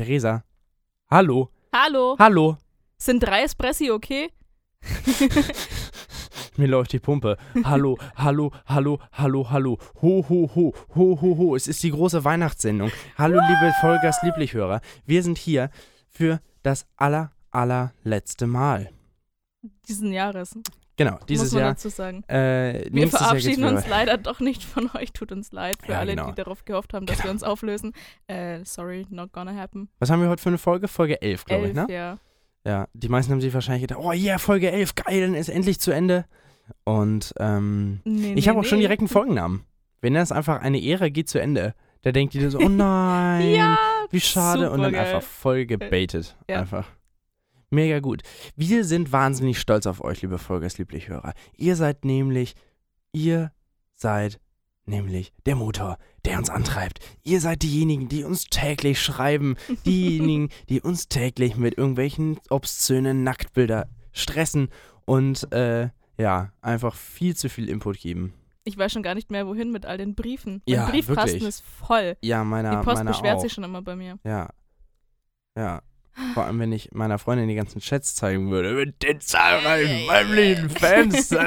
Theresa. Hallo. Hallo. Hallo. Sind drei Espressi okay? Mir läuft die Pumpe. Hallo, hallo, hallo, hallo, hallo. Ho, ho, ho, ho, ho, ho. Es ist die große Weihnachtssendung. Hallo, liebe Vollgas Lieblichhörer. Wir sind hier für das aller, allerletzte Mal. Diesen Jahres. Genau, dieses Jahr. dazu sagen. Äh, Wir Jahr verabschieden wieder uns leider doch nicht von euch. Tut uns leid für Ja, alle, genau. die darauf gehofft haben, dass Genau. wir uns auflösen. Äh, sorry, not gonna happen. Was haben wir heute für eine Folge? Folge 11, glaube ich, ne? ja. Ja, die meisten haben sich wahrscheinlich gedacht, oh yeah, Folge 11, geil, dann ist endlich zu Ende. Und ähm, Nee, ich nee, habe auch schon nee. direkt einen Folgennamen. Wenn das einfach eine Ära geht zu Ende, da denkt ihr so, oh nein, Ja, wie schade. Und dann supergeil. einfach voll gebaitet. Ja. Einfach. Mega gut. Wir sind wahnsinnig stolz auf euch, liebe Folgers Lieblichhörer. Ihr seid nämlich, ihr seid nämlich der Motor, der uns antreibt. Ihr seid diejenigen, die uns täglich schreiben, diejenigen, die uns täglich mit irgendwelchen obszönen Nacktbilder stressen und äh, ja, einfach viel zu viel Input geben. Ich weiß schon gar nicht mehr, wohin mit all den Briefen. Mein Ja, Briefkasten wirklich. ist voll. Ja, meiner, Die Post meiner beschwert auch. sich schon immer bei mir. Ja. Ja. Vor allem, wenn ich meiner Freundin die ganzen Chats zeigen würde. Mit den zahlreichen weiblichen Fans.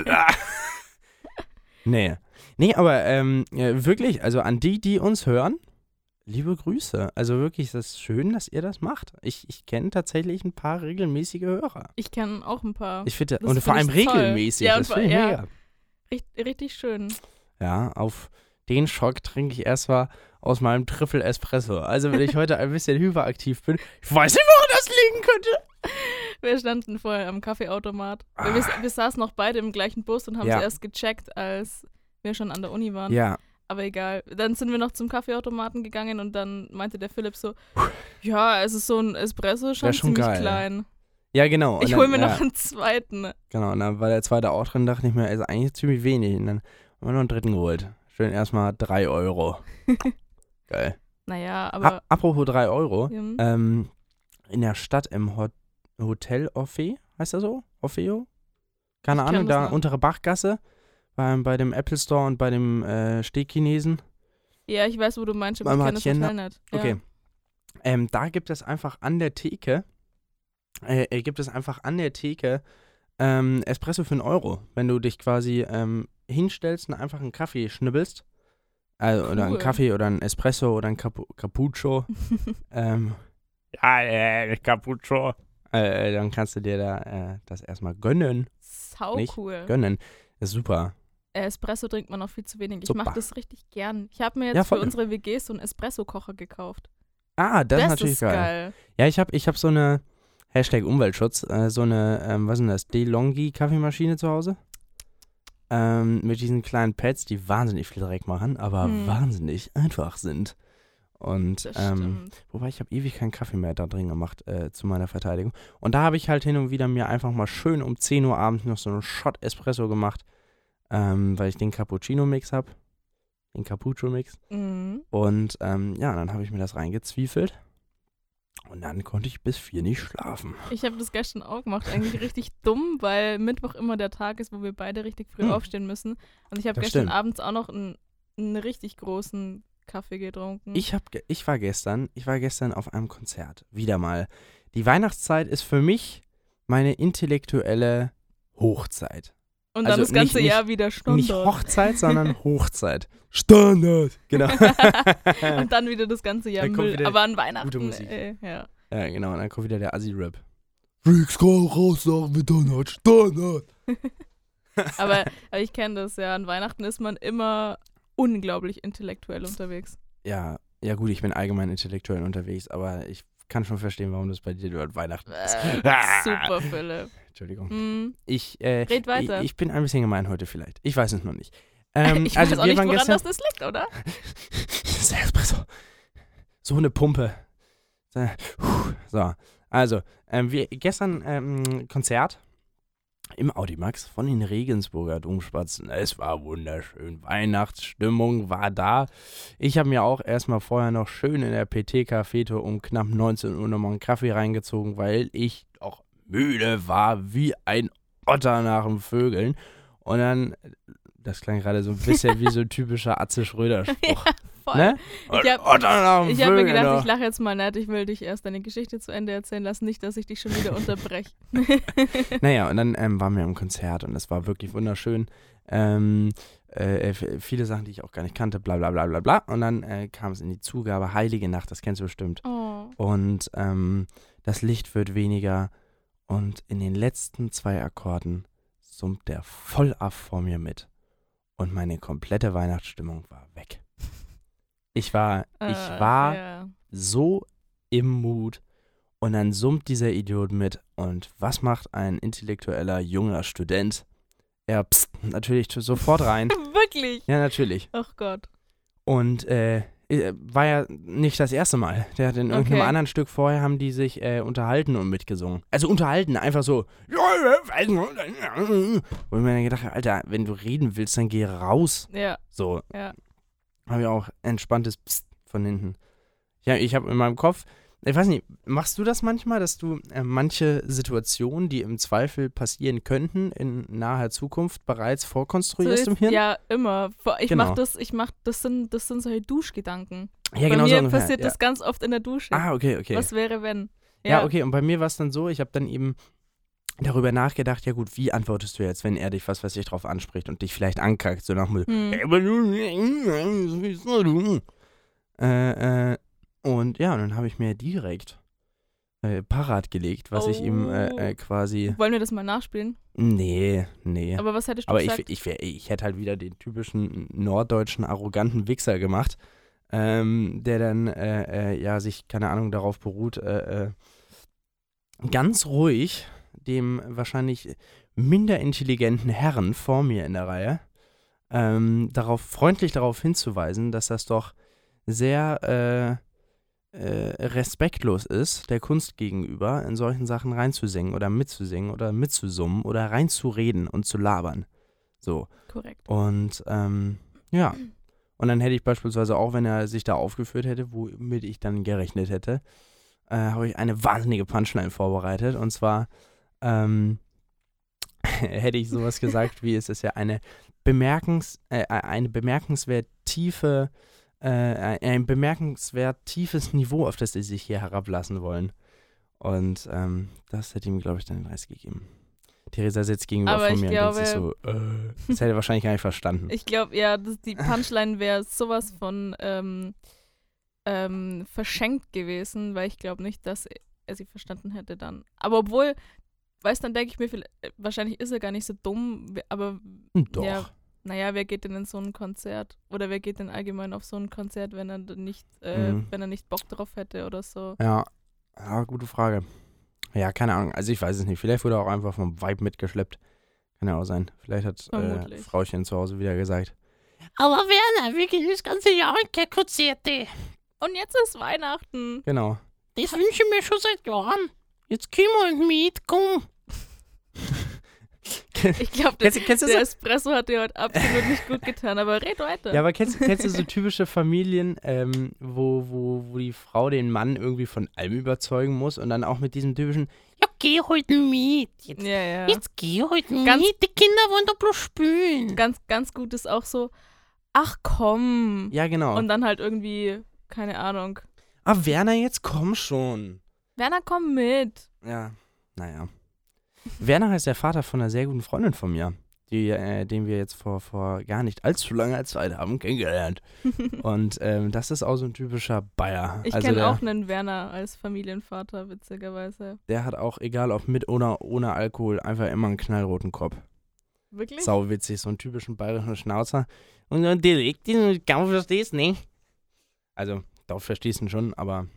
Nee. Nee, aber ähm, wirklich, also an die, die uns hören, liebe Grüße. Also wirklich, das ist schön, dass ihr das macht. Ich, ich kenne tatsächlich ein paar regelmäßige Hörer. Ich kenne auch ein paar. Ich finde, und vor allem find ich toll. regelmäßig. Ja, das finde ich vor- ja. mega. Richt, richtig schön. Ja, auf den Schock trinke ich erstmal aus meinem Triple Espresso. Also wenn ich heute ein bisschen hyperaktiv bin, ich weiß nicht, woran das liegen könnte. Wir standen vorher am Kaffeeautomat. Wir, wir saßen noch beide im gleichen Bus und haben Ja. es erst gecheckt, als wir schon an der Uni waren. Ja, Aber egal. Dann sind wir noch zum Kaffeeautomaten gegangen und dann meinte der Philipp so, ja, es ist so ein Espresso schon, schon ziemlich geil. klein. ja genau. Und Ich hole mir ja, noch einen zweiten. Genau, und dann war der zweite auch drin, dachte ich mir, ist eigentlich ziemlich wenig. Und dann haben wir noch einen dritten geholt. Schön erstmal 3 Euro. Geil. Naja, A aber apropos 3 Euro. ähm, Ähm, in der Stadt im Ho Hotel Orphe, heißt er so? Orfeo? Keine Ich Ahnung, da nicht. untere Bachgasse. Beim, bei dem Apple Store und bei dem äh, Stegchinesen. ja, ich weiß, wo du meinst, aber ich kenne das Hotel nicht. Ja. Okay. Ähm, da gibt es einfach an der Theke, äh, äh, gibt es einfach an der Theke ähm, Espresso für einen Euro. Wenn du dich quasi ähm, hinstellst und einfach einen Kaffee schnibbelst. Also, Oder einen Cool. Kaffee oder einen Espresso oder einen Capu Cappuccio. ähm, ja, äh, Cappuccio. Äh, dann kannst du dir da äh, das erstmal gönnen. Sau Nicht? cool. Gönnen. Das ist super. Äh, Espresso trinkt man noch viel zu wenig. Ich Super. mache das richtig gern. Ich habe mir jetzt Ja, für unsere WG so einen Espresso-Kocher gekauft. Ah, das, ist Das natürlich ist geil. geil. Ja, ich habe ich hab so eine, Hashtag Umweltschutz, äh, so eine, ähm, was ist denn das, DeLonghi Kaffeemaschine zu Hause. Ähm, mit diesen kleinen Pads, die wahnsinnig viel Dreck machen, aber Hm. wahnsinnig einfach sind. Und, ähm, wobei ich habe ewig keinen Kaffee mehr da drin gemacht, äh, zu meiner Verteidigung. Und da habe ich halt hin und wieder mir einfach mal schön um 10 Uhr abends noch so einen Shot Espresso gemacht, ähm, weil ich den Cappuccino-Mix habe. Den Cappuccino-Mix. Mhm. Und ähm, ja, dann habe ich mir das reingezwiefelt. Und dann konnte ich bis vier nicht schlafen. Ich habe das gestern auch gemacht. Eigentlich richtig dumm, weil Mittwoch immer der Tag ist, wo wir beide richtig früh Hm. aufstehen müssen. Und ich habe gestern stimmt. abends auch noch einen, einen richtig großen Kaffee getrunken. Ich, hab, ich war gestern, ich war gestern auf einem Konzert. Wieder mal. Die Weihnachtszeit ist für mich meine intellektuelle Hochzeit. Und also dann das ganze nicht- Jahr wieder Standard. Nicht Hochzeit, sondern Hochzeit. Standard. Genau. Und dann wieder das ganze Jahr Müll. Aber an Weihnachten. gute Musik. Äh, ja. ja, genau. Und dann kommt wieder der Assi-Rap. Freaks, komm raus nach Mitternacht. Standard. Aber, aber ich kenne das ja. An Weihnachten ist man immer unglaublich intellektuell unterwegs. Ja, ja gut, ich bin allgemein intellektuell unterwegs, aber ich kann schon verstehen, warum das bei dir dort Weihnachten ist. Äh, super, Philipp. Entschuldigung. Hm. Ich, äh, Red weiter. Ich, ich bin ein bisschen gemein heute vielleicht. Ich weiß es noch nicht. Ähm, ich also weiß auch wir nicht, woran gestern. das, liegt, oder? Das Espresso. So eine Pumpe. So, also, ähm, wir gestern ähm, Konzert im Audimax von den Regensburger Domspatzen. Es war wunderschön. Weihnachtsstimmung war da. Ich habe mir auch erstmal vorher noch schön in der PT-Cafete um knapp 19 Uhr nochmal einen Kaffee reingezogen, weil ich auch müde war wie ein Otter nach dem Vögeln. Und dann, das klang gerade so ein bisschen wie so ein typischer Atze Schröder-Spruch. voll. Ne? Ich hab- Und dann noch Ich habe mir gedacht, noch. ich lache jetzt mal nicht. Ich will dich erst deine Geschichte zu Ende erzählen lassen. Nicht, dass ich dich schon wieder unterbreche. Naja, und dann ähm, waren wir im Konzert und es war wirklich wunderschön. Ähm, äh, viele Sachen, die ich auch gar nicht kannte, bla bla bla bla bla. Und dann äh, kam es in die Zugabe, Heilige Nacht, das kennst du bestimmt. oh. Und ähm, das Licht wird weniger und in den letzten zwei Akkorden summt der voll ab vor mir mit. Und meine komplette Weihnachtsstimmung war weg. Ich war, ich Äh, war Ja. so im Mut und dann summt dieser Idiot mit. Und was macht ein intellektueller junger Student? Er pst, natürlich sofort rein. Wirklich? Ja, natürlich. Ach Gott. Und äh, äh, war ja nicht das erste Mal. Der hat in irgendeinem Okay. anderen Stück vorher haben die sich äh, unterhalten und mitgesungen. Also unterhalten, einfach so. Wo ich mir dann gedacht habe, Alter, wenn du reden willst, dann geh raus. Ja, So, ja. Habe ich auch entspanntes Psst von hinten. Ja, ich habe in meinem Kopf, ich weiß nicht, machst du das manchmal, dass du äh, manche Situationen, die im Zweifel passieren könnten, in naher Zukunft bereits vorkonstruierst So im ist- Hirn? Ja, immer. Ich Genau. mach das, ich mach, das sind, das sind solche Duschgedanken. Ja, Bei genau so mir ungefähr. passiert ja. das ganz oft in der Dusche. Ah, okay, okay. Was wäre, wenn? Ja, okay, und bei mir war es dann so, ich habe dann eben darüber nachgedacht, ja gut, wie antwortest du jetzt, wenn er dich, was weiß ich, drauf anspricht und dich vielleicht ankackt, so nach dem Hm. "Ey, aber? Äh, äh, und ja, und dann habe ich mir direkt äh, parat gelegt, was ich ihm äh, Oh. äh, quasi. Wollen wir das mal nachspielen? Nee, nee. Aber was hättest du Aber ich, gesagt? ich, wär, ich hätte halt wieder den typischen norddeutschen arroganten Wichser gemacht, ähm, der dann, äh, äh, ja, sich, keine Ahnung, darauf beruht, äh, ganz ruhig dem wahrscheinlich minder intelligenten Herren vor mir in der Reihe ähm, darauf, freundlich darauf hinzuweisen, dass das doch sehr äh, äh, respektlos ist, der Kunst gegenüber, in solchen Sachen reinzusingen oder mitzusingen oder mitzusummen oder reinzureden und zu labern. So. Korrekt. Und ähm, ja. Und dann hätte ich beispielsweise auch, wenn er sich da aufgeführt hätte, womit ich dann gerechnet hätte, äh, habe ich eine wahnsinnige Punchline vorbereitet. Und zwar ähm, hätte ich sowas gesagt, wie es ist ja eine, bemerkens, äh, eine bemerkenswert tiefe, äh, ein bemerkenswert tiefes Niveau, auf das sie sich hier herablassen wollen. Und ähm, das hätte ihm, glaube ich, dann den Rest gegeben. Theresa sitzt gegenüber Aber von mir und denkt sich so, glaube- äh, das hätte er wahrscheinlich gar nicht verstanden. Ich glaube, ja, das, die Punchline wäre sowas von ähm, ähm, verschenkt gewesen, weil ich glaube nicht, dass er sie verstanden hätte dann. Aber obwohl, weißt dann denke ich mir, viel- äh, wahrscheinlich ist er gar nicht so dumm, aber Hm, Doch. Ja, naja, wer geht denn in so ein Konzert? Oder wer geht denn allgemein auf so ein Konzert, wenn er nicht, äh, Mhm. wenn er nicht Bock drauf hätte oder so? Ja. ja, gute Frage. Ja, keine Ahnung. Also ich weiß es nicht. Vielleicht wurde er auch einfach vom Vibe mitgeschleppt. Kann ja auch sein. Vielleicht hat äh. Frauchen zu Hause wieder gesagt. Aber Werner, wir gehen das ganze Jahr in keine Konzerte. Und jetzt ist Weihnachten. Genau. Das wünsche ich mir schon seit Jahren. Jetzt komm und mit, komm. Ich glaube, der, Kennst, der so? Espresso hat dir heute absolut nicht gut getan, aber red weiter. Ja, aber kennst, kennst du so typische Familien, ähm, wo, wo, wo die Frau den Mann irgendwie von allem überzeugen muss und dann auch mit diesem typischen, Ja, geh heute mit. Jetzt, ja, ja. jetzt geh heute Ganz- mit. Die Kinder wollen doch bloß spielen. Ganz, ganz gut ist auch so, ach komm. ja genau. Und dann halt irgendwie, keine Ahnung. ah, Werner, jetzt komm schon. Werner, komm mit. Ja, naja. Werner ist der Vater von einer sehr guten Freundin von mir, die, äh, den wir jetzt vor, vor gar nicht allzu langer Zeit haben kennengelernt. Und ähm, das ist auch so ein typischer Bayer. Ich also kenne auch einen Werner als Familienvater, witzigerweise. der hat auch, egal ob mit oder ohne Alkohol, einfach immer einen knallroten Kopf. Wirklich? Sau witzig, so einen typischen bayerischen Schnauzer. Und dann direkt, kaum verstehst, ne? Also, doch verstehst du ihn schon, aber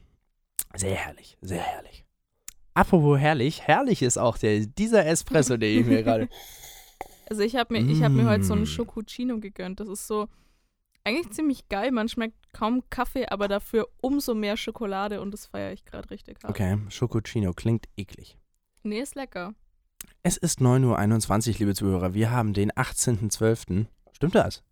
sehr herrlich, sehr herrlich. Apropos herrlich, herrlich ist auch der, dieser Espresso, den ich mir gerade. Also ich habe mir, ich hab mir heute so Mm. einen Schokuccino gegönnt. Das ist so eigentlich ziemlich geil. Man schmeckt kaum Kaffee, aber dafür umso mehr Schokolade und das feiere ich gerade richtig hart. Okay, Schokocino klingt eklig. Nee, ist lecker. Es ist 9.21 Uhr, liebe Zuhörer. Wir haben den 18.12. Stimmt das?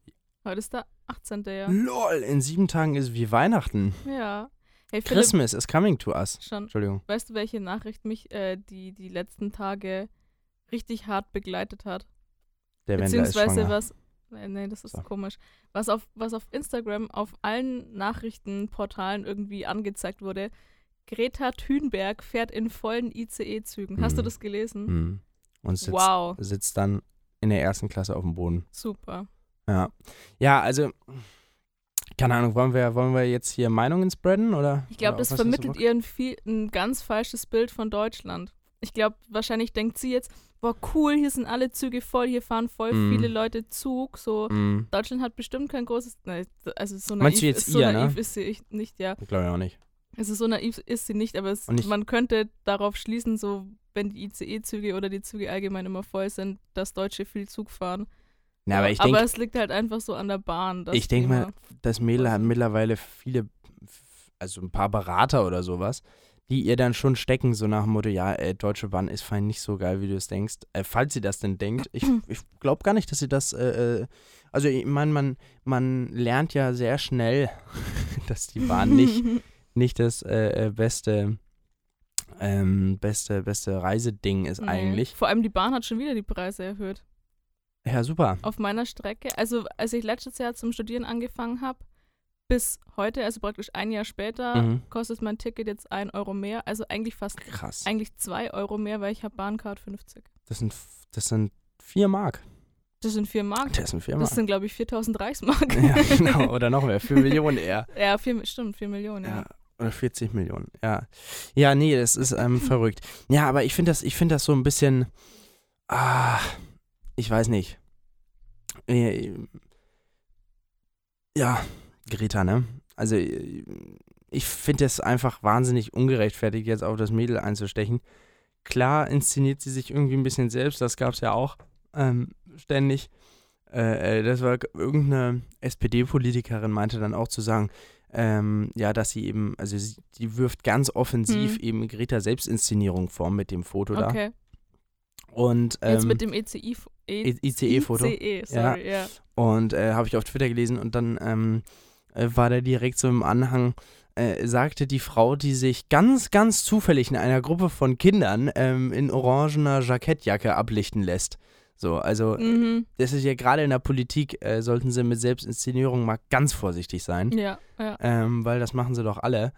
Heute ist der 18. Ja. LOL, in sieben Tagen ist wie Weihnachten. Ja. Hey Philipp, Christmas is coming to us. schon, Entschuldigung. weißt du, welche Nachricht mich äh, die, die letzten Tage richtig hart begleitet hat? Der ist Beziehungsweise schwanger. was. Nee, nee, das ist So. komisch. Was auf, was auf Instagram auf allen Nachrichtenportalen irgendwie angezeigt wurde, Greta Thunberg fährt in vollen ICE-Zügen. Hast du Mhm. das gelesen? Mhm. Und sitzt, Wow, sitzt dann in der ersten Klasse auf dem Boden. super. Ja. Ja, also, keine Ahnung, wollen wir, wollen wir jetzt hier Meinungen spreaden? Oder, Ich glaube, das vermittelt ihr ein, viel, ein ganz falsches Bild von Deutschland. Ich glaube, wahrscheinlich denkt sie jetzt, boah, cool, hier sind alle Züge voll, hier fahren voll Mhm. viele Leute Zug. So, Mhm. Deutschland hat bestimmt kein großes. Nein, also so naiv, Meinst du jetzt so ihr, ne? naiv ist sie ich- nicht, ja. Glaube ich auch nicht. Also so naiv ist sie nicht, aber es, Und ich- man könnte darauf schließen, so wenn die ICE-Züge oder die Züge allgemein immer voll sind, dass Deutsche viel Zug fahren. Na, aber ich aber denke, es liegt halt einfach so an der Bahn. ich denke mal, das Mädel hat mittlerweile viele, also ein paar Berater oder sowas, die ihr dann schon stecken, so nach dem Motto, ja, äh, Deutsche Bahn ist fein nicht so geil, wie du es denkst. Äh, falls sie das denn denkt. Ich, ich glaube gar nicht, dass sie das, äh, äh, also ich meine, man, man lernt ja sehr schnell, dass die Bahn nicht, nicht das äh, äh, beste, ähm, beste, beste Reiseding ist Nee. eigentlich. Vor allem die Bahn hat schon wieder die Preise erhöht. Ja, super. Auf meiner Strecke, also als ich letztes Jahr zum Studieren angefangen habe, bis heute, also praktisch ein Jahr später, Mhm. kostet mein Ticket jetzt ein Euro mehr. Also eigentlich fast, Krass. eigentlich zwei Euro mehr, weil ich habe Bahncard 50. Das sind, das sind vier Mark. Das sind vier Mark. Das sind vier Mark. Das sind, glaube ich, 4000 Reichsmark. ja, genau. Oder noch mehr. Vier Millionen eher. Ja, vier, stimmt, 4 Millionen, ja. Ja. Oder 40 Millionen, ja. Ja, nee, das ist ähm, verrückt. Ja, aber ich finde das, ich finde das so ein bisschen, ah, ich weiß nicht. Äh, ja, Greta, ne? Also, äh, ich finde es einfach wahnsinnig ungerechtfertigt, jetzt auf das Mädel einzustechen. Klar inszeniert sie sich irgendwie ein bisschen selbst, das gab es ja auch ähm, ständig. Äh, äh, das war irgendeine SPD-Politikerin, meinte dann auch zu sagen, ähm, ja, dass sie eben, also sie, die wirft ganz offensiv Hm. eben Greta Selbstinszenierung vor mit dem Foto da. Und Jetzt ähm, mit dem ECI e ICE-Foto. ICE, sorry, ja. Und äh, habe ich auf Twitter gelesen und dann ähm, äh, war da direkt so im Anhang, äh, sagte die Frau, die sich ganz, ganz zufällig in einer Gruppe von Kindern ähm, in orangener Jackettjacke ablichten lässt. So, also Mhm. das ist ja gerade in der Politik, äh, sollten sie mit Selbstinszenierung mal ganz vorsichtig sein, Ja, ja. ähm, weil das machen sie doch alle.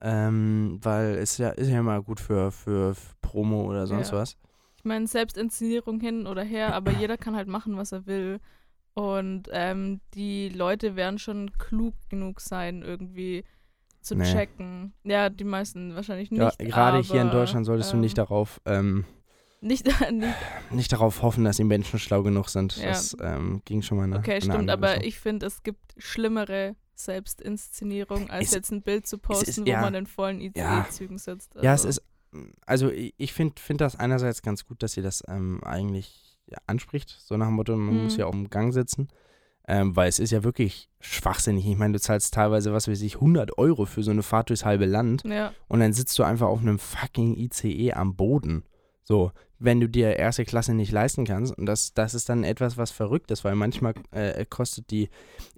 Ähm, weil es ja, ist ja immer gut für, für, für Promo oder sonst Ja. was. Ich meine, Selbstinszenierung hin oder her, aber jeder kann halt machen, was er will. Und ähm, die Leute werden schon klug genug sein, irgendwie zu Nee. checken. Ja, die meisten wahrscheinlich nicht. Ja, gerade hier in Deutschland solltest du nicht ähm, darauf ähm, Nicht, nicht nicht darauf hoffen, dass die Menschen schlau genug sind. Ja. Das ähm, ging schon mal in eine, okay, stimmt, aber ich finde, es gibt schlimmere Selbstinszenierung, als Es- jetzt ein Bild zu posten, ist- wo ja. man in vollen Ja. ICE-Zügen sitzt. Ja, es Also, ist, also ich, finde find das einerseits ganz gut, dass sie das ähm, eigentlich ja, anspricht, so nach dem Motto, man Mhm. muss ja auch im Gang sitzen, ähm, weil es ist ja wirklich schwachsinnig. Ich meine, du zahlst teilweise, was weiß ich, 100 Euro für so eine Fahrt durchs halbe Land Ja, und dann sitzt du einfach auf einem fucking ICE am Boden. So, wenn du dir erste Klasse nicht leisten kannst. Und das, das ist dann etwas, was verrückt ist, weil manchmal äh, kostet die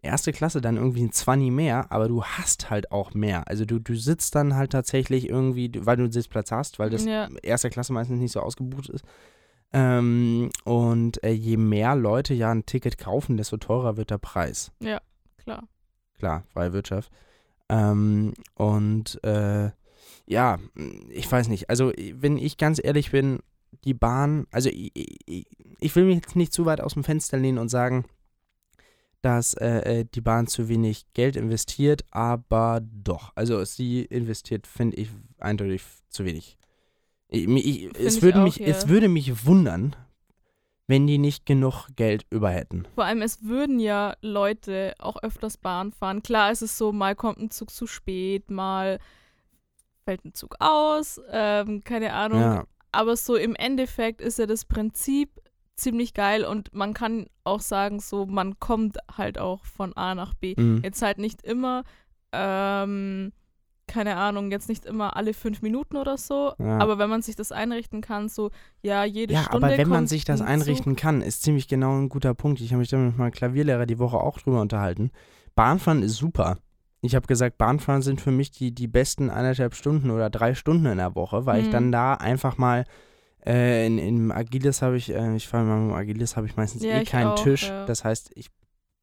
erste Klasse dann irgendwie ein 20 mehr, aber du hast halt auch mehr. Also du, du sitzt dann halt tatsächlich irgendwie, weil du einen Sitzplatz hast, weil das Ja. erste Klasse meistens nicht so ausgebucht ist. Ähm, und äh, je mehr Leute ja ein Ticket kaufen, desto teurer wird der Preis ja, klar. klar, freie Wirtschaft. Ähm, und äh, ja, ich weiß nicht. Also, wenn ich ganz ehrlich bin, die Bahn, also ich, ich, ich will mich jetzt nicht zu weit aus dem Fenster lehnen und sagen, dass äh, äh, die Bahn zu wenig Geld investiert, aber doch. Also, sie investiert, finde ich, eindeutig zu wenig. Ich, es, würde auch, mich, ja. es würde mich wundern, wenn die nicht genug Geld über hätten. Vor allem, es würden ja Leute auch öfters Bahn fahren. Klar ist es so, mal kommt ein Zug zu spät, mal fällt ein Zug aus, ähm, keine Ahnung. Ja, Aber so im Endeffekt ist ja das Prinzip ziemlich geil und man kann auch sagen, so man kommt halt auch von A nach B. mhm. Jetzt halt nicht immer, ähm, keine Ahnung, jetzt nicht immer alle fünf Minuten oder so. Ja. Aber wenn man sich das einrichten kann, so ja, jede Ja, Stunde aber wenn man sich das ein einrichten kann, ist ziemlich genau ein guter Punkt. Ich habe mich da mit meinem Klavierlehrer die Woche auch drüber unterhalten. Bahnfahren ist super. Ich habe gesagt, Bahnfahren sind für mich die, die besten eineinhalb Stunden oder drei Stunden in der Woche, weil ich Mhm. dann da einfach mal äh, in, in Agilis habe ich, äh, ich fahre mal mit Agilis, habe ich meistens Ja, eh ich keinen auch, Tisch. ja. Das heißt, ich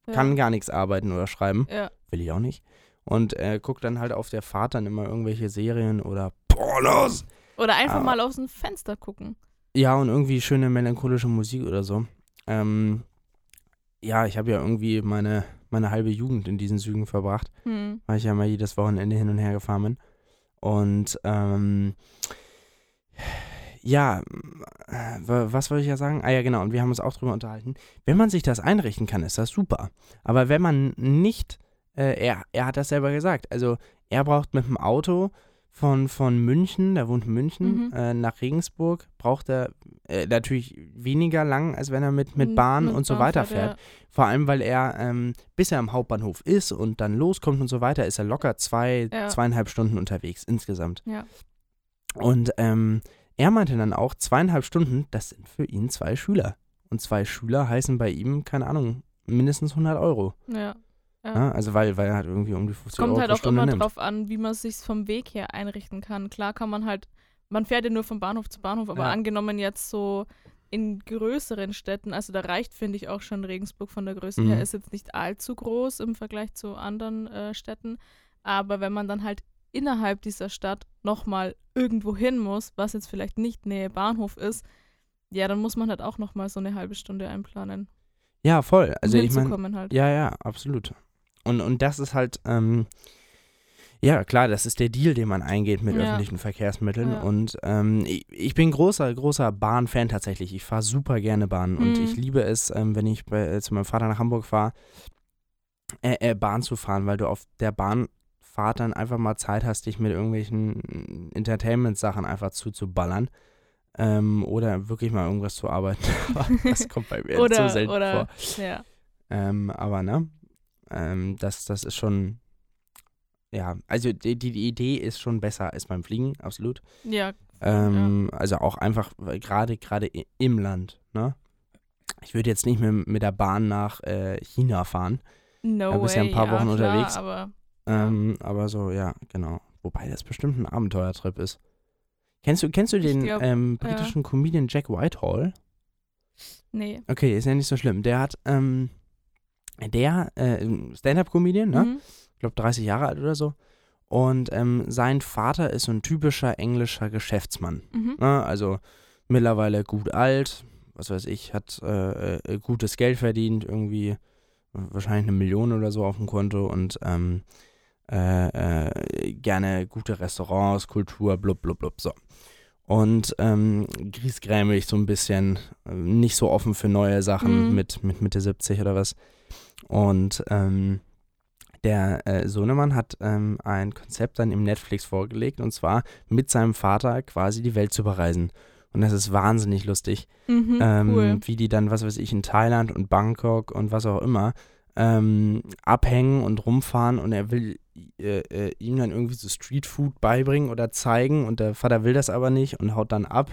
Ja. kann gar nichts arbeiten oder schreiben. Will ich auch nicht. Und äh, guckt dann halt auf der Fahrt dann immer irgendwelche Serien oder Pornos. Oder einfach Aber- mal aus dem Fenster gucken. Ja, und irgendwie schöne melancholische Musik oder so. Ähm, ja, ich habe ja irgendwie meine, meine halbe Jugend in diesen Zügen verbracht, Hm. weil ich ja mal jedes Wochenende hin und her gefahren bin. Und ähm, ja, äh, wa- was wollte ich ja sagen? Ah ja, genau, und wir haben uns auch drüber unterhalten. Wenn man sich das einrichten kann, ist das super. Aber wenn man nicht, äh, er, er hat das selber gesagt, also er braucht mit dem Auto von, von München, der wohnt in München, Mhm. äh, nach Regensburg, braucht er äh, natürlich weniger lang, als wenn er mit, mit M- Bahn mit und so Bahn weiter fährt, fährt. Vor allem, weil er, ähm, bis er am Hauptbahnhof ist und dann loskommt und so weiter, ist er locker zwei, Ja. zweieinhalb Stunden unterwegs insgesamt. Ja. Und ähm, er meinte dann auch, zweieinhalb Stunden, das sind für ihn zwei Schüler. Und zwei Schüler heißen bei ihm, keine Ahnung, mindestens 100 Euro. Ja. Ja. Ja, also weil, weil er halt irgendwie um die 50 Es kommt Euro halt pro auch Stunde immer nimmt. drauf an, wie man es sich vom Weg her einrichten kann. Klar kann man halt, man fährt ja nur von Bahnhof zu Bahnhof, aber Ja. angenommen jetzt so in größeren Städten, also da reicht, finde ich, auch schon Regensburg von der Größe Mhm. her, ist jetzt nicht allzu groß im Vergleich zu anderen äh, Städten. Aber wenn man dann halt innerhalb dieser Stadt nochmal irgendwo hin muss, was jetzt vielleicht nicht Nähe Bahnhof ist, ja, dann muss man halt auch nochmal so eine halbe Stunde einplanen. Ja, voll. Um Also ich meine, halt. Ja, ja, absolut. Und, und das ist halt, ähm, ja klar, das ist der Deal, den man eingeht mit Ja. öffentlichen Verkehrsmitteln. Ja. Und ähm, ich, ich bin großer, großer Bahn-Fan tatsächlich. Ich fahre super gerne Bahn und Mhm. ich liebe es, ähm, wenn ich bei, äh, zu meinem Vater nach Hamburg fahre, äh, äh, Bahn zu fahren, weil du auf der Bahnfahrt dann einfach mal Zeit hast, dich mit irgendwelchen Entertainment-Sachen einfach zuzuballern. Ähm, oder wirklich mal irgendwas zu arbeiten. Das kommt bei mir Oder, zu selten oder, vor. ja. Ähm, aber ne, ähm, das, das ist schon, ja, also die, die Idee ist schon besser als beim Fliegen, absolut. Ja, Ähm, Also auch einfach weil gerade gerade im Land, ne? Ich würde jetzt nicht mit, mit der Bahn nach äh, China fahren, no Da bist du ja way. ein paar Wochen klar, unterwegs. Aber ähm, aber so, ja, genau. Wobei das bestimmt ein Abenteuertrip ist. Kennst du, kennst du den glaub, ähm, ja. britischen Comedian Jack Whitehall? nee. Okay, ist ja nicht so schlimm. Der hat, ähm, der, äh, Stand-Up-Comedian, ne? Mhm. Ich glaube 30 Jahre alt oder so. Und ähm, sein Vater ist so ein typischer englischer Geschäftsmann. Mhm. Ne? Also mittlerweile gut alt, was weiß ich, hat äh, äh, gutes Geld verdient, irgendwie wahrscheinlich eine Million oder so auf dem Konto und ähm, äh, äh, gerne gute Restaurants, Kultur, blub, blub, blub, so. Und ähm, griesgrämig so ein bisschen, äh, nicht so offen für neue Sachen Mhm. mit, mit Mitte 70 oder was. Und ähm, der äh, Sohnemann hat ähm, ein Konzept dann im Netflix vorgelegt und zwar mit seinem Vater quasi die Welt zu bereisen. Und das ist wahnsinnig lustig, Mhm, ähm, cool. wie die dann, was weiß ich, in Thailand und Bangkok und was auch immer ähm, abhängen und rumfahren und er will äh, äh, ihm dann irgendwie so Streetfood beibringen oder zeigen und der Vater will das aber nicht und haut dann ab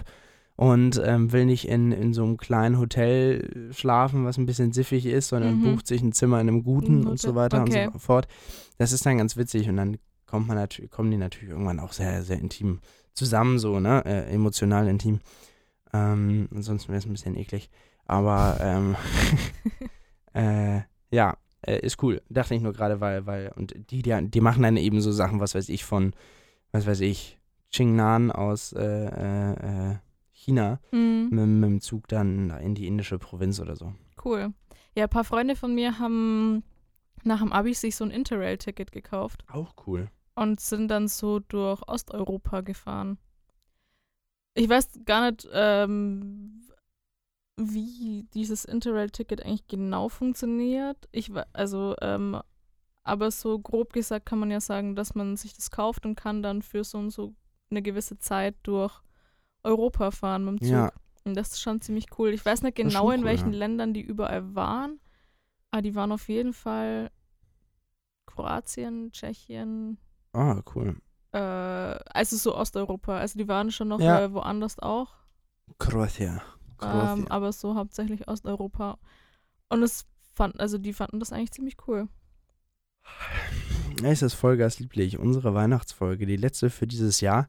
und ähm, will nicht in, in so einem kleinen Hotel schlafen, was ein bisschen siffig ist, sondern Mhm. bucht sich ein Zimmer in einem guten Ein und so weiter okay. und so fort. Das ist dann ganz witzig und dann kommt man natürlich, kommen die natürlich irgendwann auch sehr, sehr intim zusammen, so, ne? Äh, emotional intim. Ähm, ansonsten wäre es ein bisschen eklig. Aber ähm, äh, ja, äh, ist cool. Dachte ich nur gerade, weil, weil, und die, die, die machen dann eben so Sachen, was weiß ich, von, was weiß ich, Qingnan aus äh, äh, äh, China Mhm. mit, mit dem Zug dann in die indische Provinz oder so. Cool. Ja, ein paar Freunde von mir haben nach dem Abi sich so ein Interrail-Ticket gekauft Auch cool. und sind dann so durch Osteuropa gefahren. Ich weiß gar nicht, ähm, wie dieses Interrail-Ticket eigentlich genau funktioniert. Ich also, ähm, aber so grob gesagt kann man ja sagen, dass man sich das kauft und kann dann für so und so eine gewisse Zeit durch Europa fahren mit dem Zug. Ja. Und das ist schon ziemlich cool. Ich weiß nicht Das genau, in cool, welchen ja. Ländern die überall waren, aber die waren auf jeden Fall Kroatien, Tschechien, Ah, cool. äh, also so Osteuropa. Also die waren schon noch Ja. äh, woanders auch, Kroatien. ähm, aber so hauptsächlich Osteuropa. Und es fand, also die fanden das eigentlich ziemlich cool. es ist Vollgas lieblich. Unsere Weihnachtsfolge, die letzte für dieses Jahr.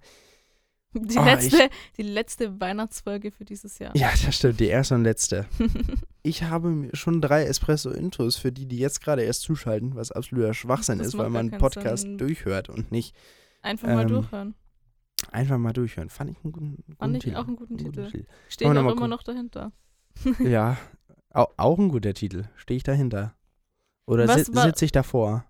Die, Oh, letzte, die letzte Weihnachtsfolge für dieses Jahr. Ja, das stimmt, die erste und letzte. Ich habe mir schon drei Espresso-Intros für die, die jetzt gerade erst zuschalten, was absoluter Schwachsinn Das ist, weil man keinen Podcast durchhört und nicht Einfach mal Ähm, durchhören. einfach mal durchhören. Fand ich einen guten, guten Fand ich Titel. auch einen guten Titel. Titel. Stehen wir auch immer noch dahinter. Ja, auch, auch ein guter Titel. Stehe ich dahinter. Oder si sitze ich davor?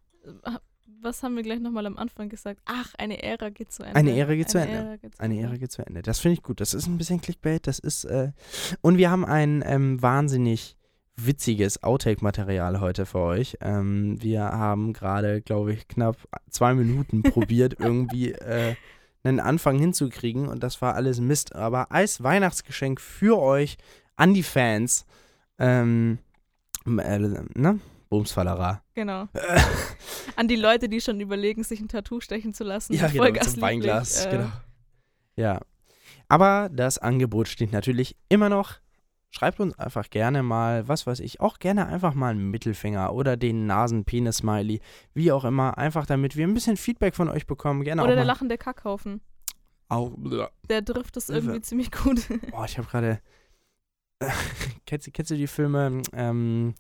Was haben wir gleich nochmal am Anfang gesagt? Ach, eine Ära geht zu Ende. Eine Ära geht zu Eine Ende. Ära geht zu Eine. Ehre geht zu Ende. Das finde ich gut. Das ist ein bisschen Clickbait. Das ist. Äh und wir haben ein ähm, wahnsinnig witziges Outtake-Material heute für euch. Ähm, wir haben gerade, glaube ich, knapp zwei Minuten probiert, irgendwie äh, einen Anfang hinzukriegen. Und das war alles Mist. Aber als Weihnachtsgeschenk für euch an die Fans. Ähm, äh, ne? Bumsfallera. Genau. An die Leute, die schon überlegen, sich ein Tattoo stechen zu lassen. Ja, genau, Vollgas zum Weinglas, äh, genau. Ja. Aber das Angebot steht natürlich immer noch. Schreibt uns einfach gerne mal, was weiß ich, auch gerne einfach mal einen Mittelfinger oder den Nasen-Penis-Smiley, wie auch immer, einfach damit wir ein bisschen Feedback von euch bekommen. Gerne Oder der mal. lachende Kackhaufen. Auch, Der trifft es irgendwie ziemlich gut. boah, ich habe gerade. kennst, du- kennst du die Filme ähm,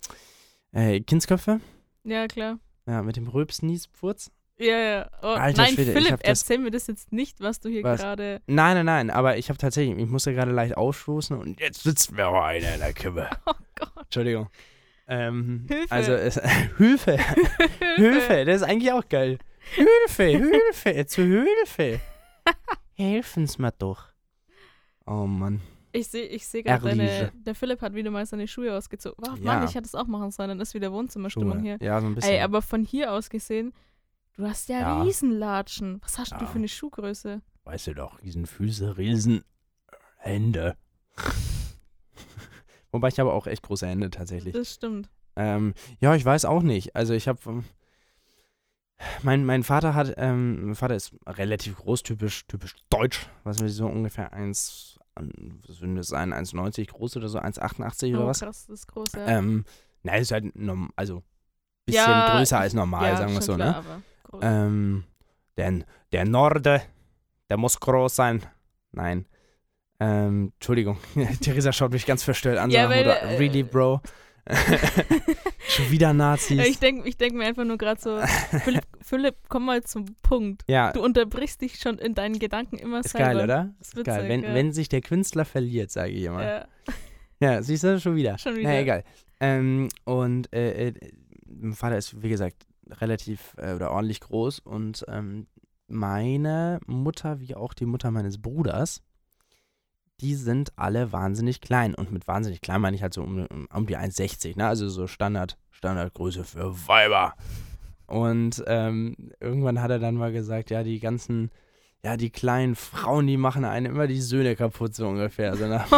äh, Kindsköpfe? ja, klar. Ja, mit dem Rülps-Nies-Pfurz? Ja, ja. Oh, Alter nein, Schwede, ich Philipp, hab das- erzähl mir das jetzt nicht, was du hier gerade. Nein, nein, nein, aber ich habe tatsächlich, ich musste gerade leicht ausstoßen und jetzt sitzt mir aber einer in der Kimme. Oh Gott. Entschuldigung. Ähm, Hilfe. Also, es, Hilfe, Hilfe, das ist eigentlich auch geil. Hilfe, Hilfe, zu Hilfe. Helfen's mir doch. Oh Mann. Ich sehe ich seh gerade deine. Der Philipp hat wieder mal seine Schuhe ausgezogen. Oh, Ja. Mann, ich hätte es auch machen sollen. Dann ist wieder Wohnzimmerstimmung hier. Ja, so ein bisschen. Ey, aber von hier aus gesehen, du hast ja, Ja. Riesenlatschen. Was hast du Ja. für eine Schuhgröße? weißt du doch, Riesenfüße, Riesenhände. Wobei ich habe auch echt große Hände tatsächlich. Das stimmt. Ähm, ja, ich weiß auch nicht. Also ich habe, ähm, mein, mein Vater hat, ähm, mein Vater ist relativ groß, typisch, typisch deutsch, was wir so ungefähr 1, was würde das sein, 1,90 groß oder so, 1,88 oder oh, was? krass, das ist groß, ja. Ähm, nein, ist halt norm, also bisschen Ja, größer als normal, ja, sagen wir so, klar, ne? aber groß. Ähm, denn der Norde, der muss groß sein. Nein. Ähm, Entschuldigung, Theresa schaut mich ganz verstellt an. Ja, weil, Motto, äh, really, Bro? Schon wieder Nazis. ich denke ich denk mir einfach nur gerade so, Philipp, Philipp, komm mal zum Punkt. ja, Du unterbrichst dich schon in deinen Gedanken immer ist selber. geil, oder? Das ist Ist geil. Wenn, ja. wenn sich der Künstler verliert, sage ich immer. Ja, Ja, siehst du, schon wieder. schon Na, wieder. egal. Ähm, und äh, äh, mein Vater ist, wie gesagt, relativ äh, oder ordentlich groß und ähm, meine Mutter, wie auch die Mutter meines Bruders, die sind alle wahnsinnig klein. Und mit wahnsinnig klein meine ich halt so um, um, um die 1,60, ne? Also so Standard, Standardgröße für Weiber. Und ähm, irgendwann hat er dann mal gesagt, ja, die ganzen, ja, die kleinen Frauen, die machen einen immer die Söhne kaputt, so ungefähr. So nach,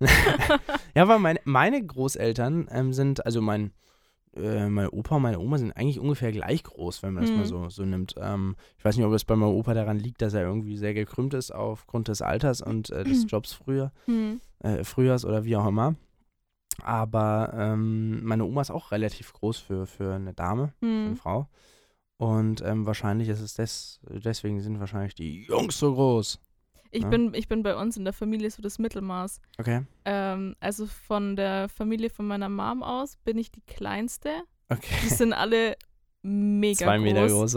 ja, aber meine, meine Großeltern ähm, sind, also mein, äh, mein Opa und meine Oma sind eigentlich ungefähr gleich groß, wenn man das Mhm. mal so, so nimmt. Ähm, ich weiß nicht, ob es bei meinem Opa daran liegt, dass er irgendwie sehr gekrümmt ist aufgrund des Alters und äh, des Jobs früher, Hm. äh, Frühjahrs oder wie auch immer. Aber ähm, meine Oma ist auch relativ groß für, für eine Dame, für eine Hm. Frau. Und ähm, wahrscheinlich ist es des, deswegen sind wahrscheinlich die Jungs so groß. Ich, Ja. bin, ich bin bei uns in der Familie so das Mittelmaß. Okay. Ähm, also von der Familie von meiner Mom aus bin ich die kleinste. Die Okay. sind alle mega Zwei groß. Meter groß.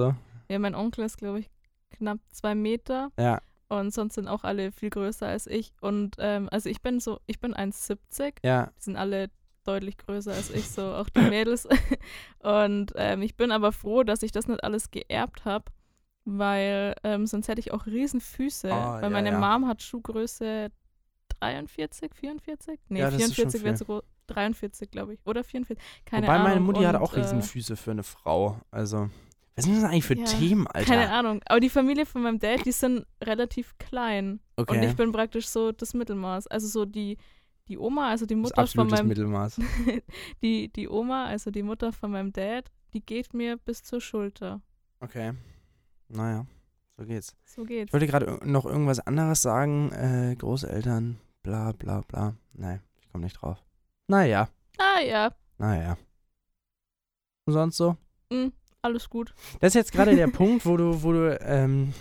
Ja, mein Onkel ist, glaube ich, knapp zwei Meter. Ja. Und sonst sind auch alle viel größer als ich. Und ähm, also ich bin so, ich bin 1,70. Ja. Die sind alle deutlich größer als ich, so auch die Mädels. Und ähm, ich bin aber froh, dass ich das nicht alles geerbt habe, weil ähm, sonst hätte ich auch riesen Füße. Oh, weil ja, meine ja. Mom hat Schuhgröße 43, 44? Nee, Ja, das ist schon 44 wäre zu groß. 43, glaube ich. Oder 44. Keine Wobei Ahnung. meine Mutti hat Und, auch äh, Riesenfüße für eine Frau. Also, was sind das eigentlich für Ja, Themen, Alter? Keine Ahnung. Aber die Familie von meinem Dad, die sind relativ klein. Okay. Und ich bin praktisch so das Mittelmaß. Also so die, die Oma, also die Mutter von meinem Mittelmaß. die, die Oma, also die Mutter von meinem Dad, die geht mir bis zur Schulter. Okay. Naja, so geht's. So geht's. Ich wollte gerade noch irgendwas anderes sagen. Äh, Großeltern, bla bla bla. Nein, ich komme nicht drauf. Naja, Ah ja, naja. Und sonst so? mm, alles gut. Das ist jetzt gerade der Punkt, wo du, wo du, ähm,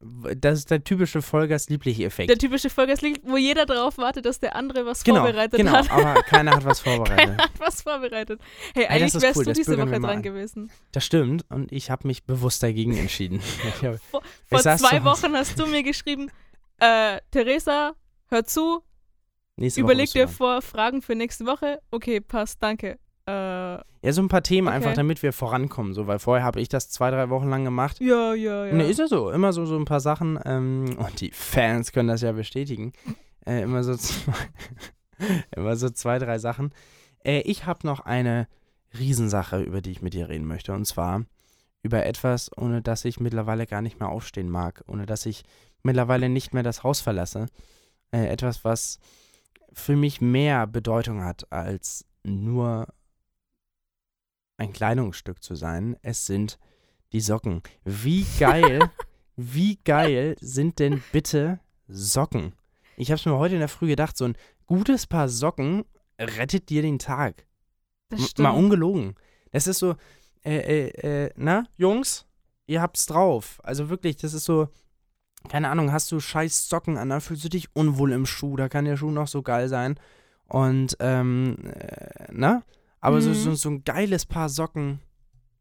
das ist der typische Vollgas lieblich-Effekt. Der typische Vollgaslied, wo jeder darauf wartet, dass der andere was Genau, vorbereitet genau, hat. aber keiner hat was vorbereitet. Keiner hat was vorbereitet. Hey, das eigentlich wärst cool, du diese Woche dran gewesen. Das stimmt und ich habe mich bewusst dagegen entschieden. Hab, Vor, vor zwei Wochen hast du mir geschrieben, äh, Theresa, hör zu, nächste überleg dir vor Fragen für nächste Woche. Okay, passt, danke. Äh, Ja, so ein paar Themen einfach, Okay. damit wir vorankommen, so, weil vorher habe ich das zwei, drei Wochen lang gemacht. ja, ja, ja. Ne, ist ja so. Immer so, so ein paar Sachen. Ähm, und die Fans können das ja bestätigen. Äh, immer, so zwei, immer so zwei, drei Sachen. Äh, ich habe noch eine Riesensache, über die ich mit dir reden möchte. Und zwar über etwas, ohne das ich mittlerweile gar nicht mehr aufstehen mag. Ohne dass ich mittlerweile nicht mehr das Haus verlasse. Äh, etwas, was für mich mehr Bedeutung hat, als nur ein Kleidungsstück zu sein. Es sind die Socken. Wie geil, wie geil sind denn bitte Socken? Ich habe es mir heute in der Früh gedacht, so ein gutes Paar Socken rettet dir den Tag. das. Mal ungelogen. Das ist so, äh, äh, äh, na, Jungs, ihr habt's drauf. Also wirklich, das ist so, keine Ahnung, hast du scheiß Socken an, dann fühlst du dich unwohl im Schuh, da kann der Schuh noch so geil sein. Und, ähm, äh, na? Aber so, Mhm. so, so ein geiles Paar Socken,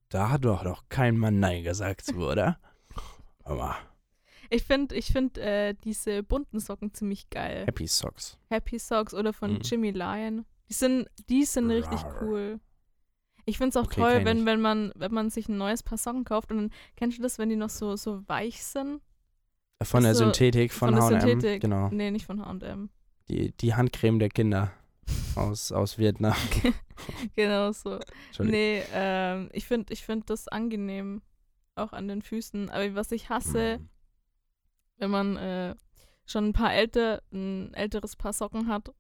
da hat doch noch kein Mann Nein gesagt zu, oder? Aber Ich finde ich find, äh, diese bunten Socken ziemlich geil. Happy Socks. Happy Socks oder von Mhm. Jimmy Lion. Die sind, die sind richtig cool. Ich finde es auch Okay, toll, wenn, wenn, man, wenn man sich ein neues Paar Socken kauft und dann kennst du das, wenn die noch so, so weich sind? Von der so- Synthetik, von, der H&M. Synthetik. Genau. Nee, nicht von H&M. Die, die Handcreme der Kinder aus, aus Vietnam. genau so. Nee, ähm, ich finde ich find das angenehm, auch an den Füßen. Aber was ich hasse, Mm. wenn man äh, schon ein paar älter, ein älteres Paar Socken hat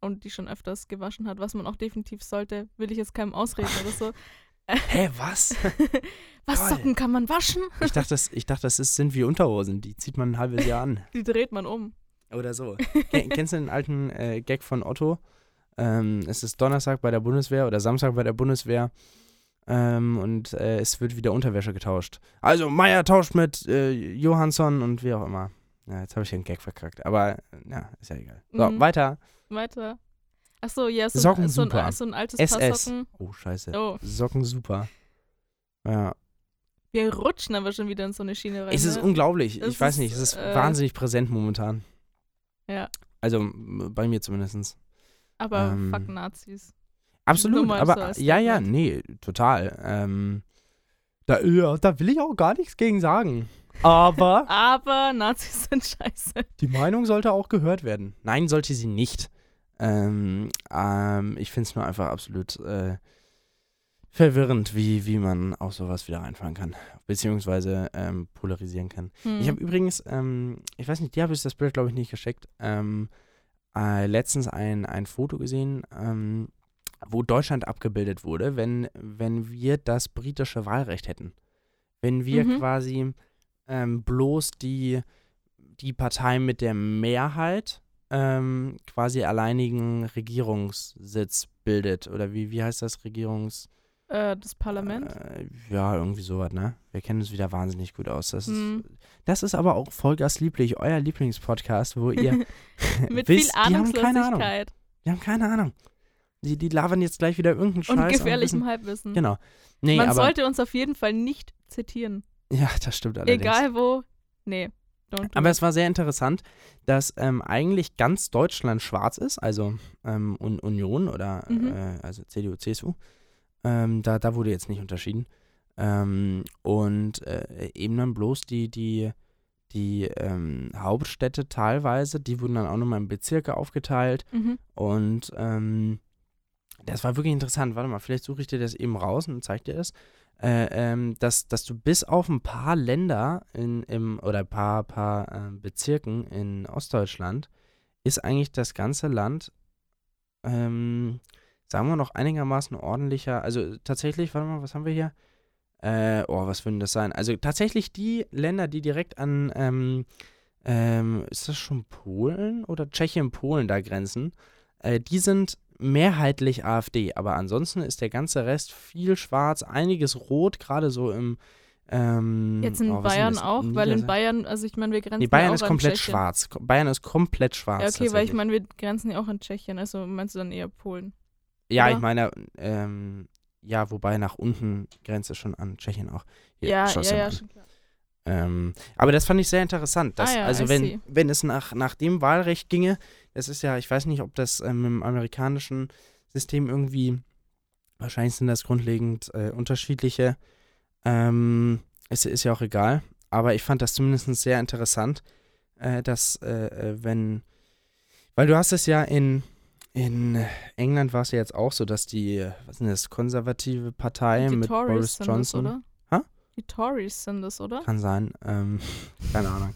und die schon öfters gewaschen hat, was man auch definitiv sollte, will ich jetzt keinem ausreden oder so. Hä, was? was Toll. Socken kann man waschen? Ich dachte, das, ich dachte, das ist, sind wie Unterhosen. Die zieht man ein halbes Jahr an. Die dreht man um. Oder so. Ken, kennst du den alten äh, Gag von Otto? Ähm, es ist Donnerstag bei der Bundeswehr oder Samstag bei der Bundeswehr. Ähm, und äh, es wird wieder Unterwäsche getauscht. Also Meier tauscht mit äh, Johansson und wie auch immer. Ja, jetzt habe ich den Gag verkackt. Aber äh, ja, ist ja egal. So, Mhm. weiter. Weiter. Achso, ja, so, Socken ein, so, super. ein, so ein altes Paar SS. Socken. Oh, scheiße. Oh, Socken super. Ja. wir rutschen aber schon wieder in so eine Schiene rein. Es ist ne? unglaublich. Es ich weiß ist, nicht, es ist äh, wahnsinnig präsent momentan. Ja, Also bei mir zumindest. Aber Ähm, fuck Nazis. Absolut, so aber als ja, ja, nee, total. Ähm, da, ja, da will ich auch gar nichts gegen sagen. Aber Aber Nazis sind scheiße. die Meinung sollte auch gehört werden. Nein, sollte sie nicht. Ähm, ähm, ich finde es nur einfach absolut äh, verwirrend, wie, wie man auf sowas wieder reinfahren kann. Beziehungsweise ähm, polarisieren kann. Hm. Ich habe übrigens, ähm, ich weiß nicht, dir habe ich das Bild, glaube ich, nicht geschickt, ähm, äh, letztens ein, ein Foto gesehen, ähm, wo Deutschland abgebildet wurde, wenn, wenn wir das britische Wahlrecht hätten. Wenn wir Mhm. quasi ähm, bloß die, die Partei mit der Mehrheit ähm, quasi alleinigen Regierungssitz bildet. Oder wie, wie heißt das? Regierungs... äh, das Parlament. Äh, ja, irgendwie sowas, ne? Wir kennen uns wieder wahnsinnig gut aus. Das, Hm. ist, das ist aber auch Vollgas lieblich, euer Lieblingspodcast, wo ihr Mit wisst, viel die haben keine Ahnung. Ahnungslosigkeit Die haben keine Ahnung. Die, die labern jetzt glech wieder irgendeinen Scheiß. und gefährlichem wissen- Halbwissen. Genau. Nee, Man aber. sollte uns auf jeden Fall nicht zitieren. ja, das stimmt allerdings. Egal wo. Nee. Aber es war sehr interessant, dass ähm, eigentlich ganz Deutschland schwarz ist, also ähm, Un Union oder Mhm. äh, also CDU, CSU. Ähm, da, da wurde jetzt nicht unterschieden. Ähm, und äh, eben dann bloß die, die, die ähm, Hauptstädte teilweise, die wurden dann auch nochmal in Bezirke aufgeteilt. Mhm. Und ähm, das war wirklich interessant. Warte mal, vielleicht suche ich dir das eben raus und zeig dir das. Äh, ähm, dass, dass du bis auf ein paar Länder in, im, oder ein paar, paar äh, Bezirken in Ostdeutschland ist eigentlich das ganze Land, ähm, sagen wir noch einigermaßen ordentlicher. Also tatsächlich, warte mal, was haben wir hier? Äh, oh, was würden das sein? Also tatsächlich die Länder, die direkt an, ähm, ähm, ist das schon Polen oder Tschechien, Polen da grenzen, äh, die sind mehrheitlich AfD, aber ansonsten ist der ganze Rest viel schwarz, einiges rot, gerade so im, Ähm, Jetzt in oh, Bayern auch, weil in Bayern, also ich meine, wir grenzen Nee, Bayern ja auch ist an komplett Tschechien. schwarz. Bayern ist komplett schwarz. Ja, okay, weil ich meine, wir grenzen ja auch an Tschechien, also meinst du dann eher Polen? Ja, oder? ich meine, ähm, ja, wobei nach unten grenzt es schon an Tschechien auch. Hier, Ja, ja, ja, schon klar. Ähm, aber das fand ich sehr interessant. Dass, Ah ja, also wenn, see. wenn es nach, nach dem Wahlrecht ginge, das ist ja, ich weiß nicht, ob das ähm, im amerikanischen System irgendwie, wahrscheinlich sind das grundlegend äh, unterschiedliche, ähm, es ist ja auch egal, aber ich fand das zumindest sehr interessant, äh, dass äh, äh, wenn, weil du hast es ja in, in England war es ja jetzt auch so, dass die, was ist denn das, konservative Partei Die mit Tories Boris sind Johnson, das, oder? Ha? Die Tories sind das, oder? kann sein, ähm, keine Ahnung,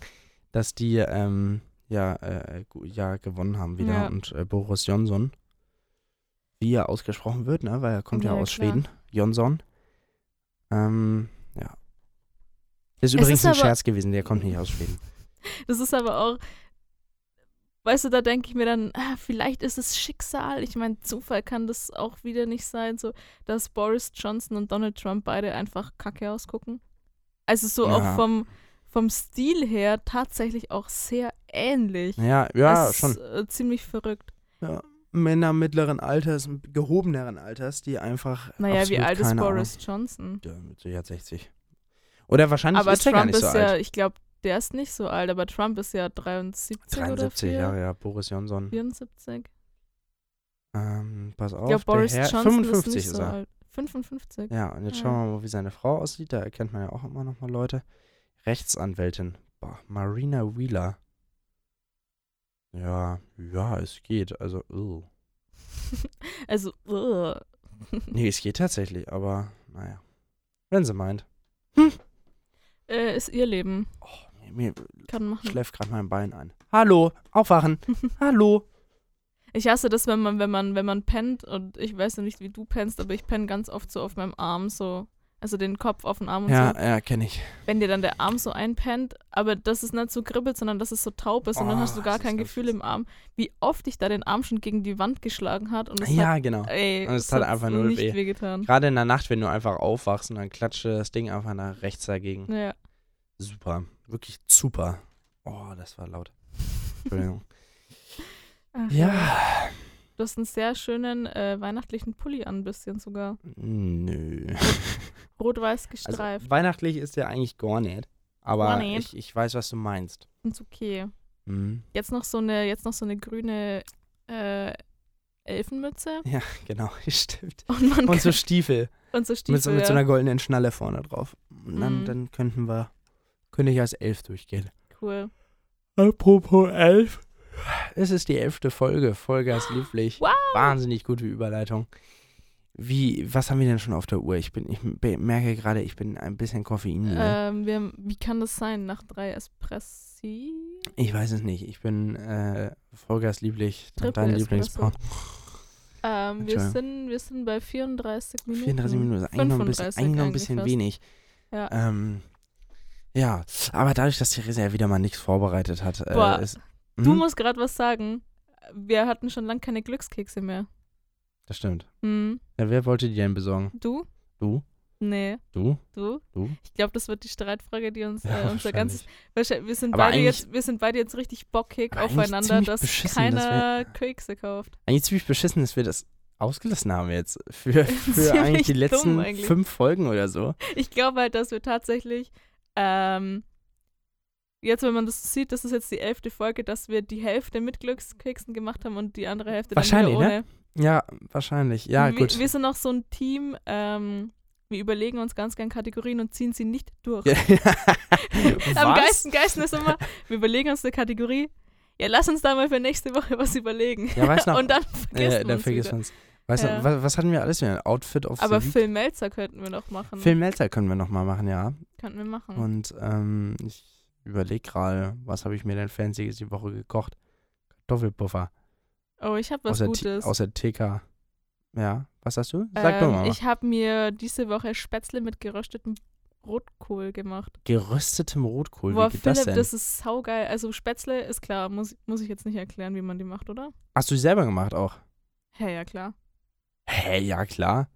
dass die ähm, ja, äh, ja gewonnen haben wieder Ja. und äh, Boris Johnson, wie er ausgesprochen wird, ne, weil er kommt ja, Ja, aus klar. Schweden, Johnson, ähm, ja. Ist Es übrigens ist ein Scherz gewesen, der kommt nicht aus Schweden. Das ist aber auch, weißt du, da denke ich mir dann, ah, vielleicht ist es Schicksal. Ich meine, Zufall kann das auch wieder nicht sein, so dass Boris Johnson und Donald Trump beide einfach kacke ausgucken. Also so Ja. auch vom, vom Stil her tatsächlich auch sehr ähnlich. Ja, ja, das schon. Ist, äh, ziemlich verrückt. Männer mittleren Alters, gehobeneren Alters, die einfach Naja, wie alt ist Boris Johnson? Ahnung, ja, mit Sicherheit 60. Oder wahrscheinlich Aber ist er gar Trump nicht so ist ja, alt. ich glaube, der ist nicht so alt, aber Trump ist ja 73, oder 73 vier- Jahre, ja, Boris Johnson. 74. Ähm, pass auf, der Boris Herr, Johnson 55 ist nicht ist so er. alt. 55. Ja, und jetzt Ja. schauen wir mal, wie seine Frau aussieht. Da erkennt man ja auch immer noch mal Leute. Rechtsanwältin. Boah, Marina Wheeler. Ja, ja, es geht. Also, ugh. also, ugh. nee, es geht tatsächlich, aber naja. Wenn sie meint. äh, ist ihr Leben. Oh, mir, Kann machen. schläft gerade mein Bein ein. Hallo, aufwachen. Hallo. Ich hasse das, wenn man, wenn man, wenn man pennt und ich weiß ja nicht, wie du pennst, aber ich penne ganz oft so auf meinem Arm so. Also den Kopf auf den Arm und Ja, so. ja, kenne ich. Wenn dir dann der Arm so einpennt, aber das ist nicht so kribbelt, sondern dass es so taub ist und dann Oh, hast du gar kein Gefühl im Arm, wie oft ich da den Arm schon gegen die Wand geschlagen hat und es Ja, hat, genau. ey, Und es hat einfach nicht weh. wehgetan. Gerade in der Nacht, wenn du einfach aufwachst und dann klatscht das Ding einfach nach rechts dagegen. Ja. Super. Wirklich super. Oh, das war laut. Entschuldigung. Ach, ja. Du hast einen sehr schönen äh, weihnachtlichen Pulli an, ein bisschen sogar. Nö. Rot-weiß Also, gestreift. weihnachtlich ist der eigentlich gar nicht. Aber Gar nicht. ich, ich weiß, was du meinst. Ist okay. Mhm. Jetzt noch so eine, jetzt noch so eine grüne äh, Elfenmütze. Ja, genau. Stimmt. Und, man Und so Stiefel. und so Stiefel. mit, so, mit so ja. einer goldenen Schnalle vorne drauf. Und dann, Mhm. dann könnten wir, könnte ich als elf durchgehen. cool. Apropos elf. Es ist die elfte Folge. Vollgas lieblich. Wow. Wahnsinnig gute Überleitung. Wie, was haben wir denn schon auf der Uhr? Ich bin, ich merke gerade, ich bin ein bisschen koffeinmüde. Ähm, wir, haben- wie kann das sein? Nach drei Espressi? Ich weiß es nicht. Ich bin äh, Vollgas lieblich. Dein. Lieblingsbraun. Ähm, wir, sind, wir sind bei 34 Minuten. 34 Minuten. Ist eigentlich noch ein bisschen, 35 eigentlich noch ein bisschen wenig. Ja. Ähm, ja, aber dadurch, dass Theresa ja wieder mal nichts vorbereitet hat, äh, Boah, ist, Du Mhm, musst gerade was sagen. Wir hatten schon lange keine Glückskekse mehr. Das stimmt. Hm. Ja, wer wollte die denn besorgen? Du? Du? Nee. Du? Du? Du? Ich glaube, das wird die Streitfrage, die uns Ja, äh, unser ganzes. Wir sind, Aber beide jetzt, wir sind beide jetzt richtig bockig aufeinander, dass beschissen, dass keiner Kekse kauft. Eigentlich ziemlich beschissen, dass wir das ausgelassen haben jetzt. Für, für eigentlich die letzten eigentlich. fünf Folgen oder so. Ich glaube halt, dass wir tatsächlich, ähm, jetzt, wenn man das sieht, das ist jetzt die elfte Folge, dass wir die Hälfte mit Glückskeksen gemacht haben und die andere Hälfte dann Wahrscheinlich, wieder ne? ohne. Ja, wahrscheinlich. Ja, wir, gut. Wir sind auch so ein Team, ähm, wir überlegen uns ganz gern Kategorien und ziehen sie nicht durch. Am geilsten, geilsten ist immer, wir überlegen uns eine Kategorie. Ja, lass uns da mal für nächste Woche was überlegen. Ja, weiß noch. und dann vergisst äh, man dann uns man es. Weißt Ja. du, was, was hatten wir alles wieder? Outfit of Aber? Phil Melzer könnten wir noch machen. Phil Melzer können wir nochmal machen, ja. Könnten wir machen. Und ähm, ich überlege gerade, was habe ich mir denn Fancyes die Woche gekocht? Kartoffelpuffer. oh, ich habe was aus, Gutes. aus der TK. Ja, was hast du? Sag doch ähm, mal. ich habe mir diese Woche Spätzle mit geröstetem Rotkohl gemacht. Geröstetem Rotkohl, Boah, wie geht Philipp, das denn? das ist saugeil. Also Spätzle ist klar, muss, muss ich jetzt nicht erklären, wie man die macht, oder? Hast du die selber gemacht auch? Hä, ja klar. Hä, ja klar.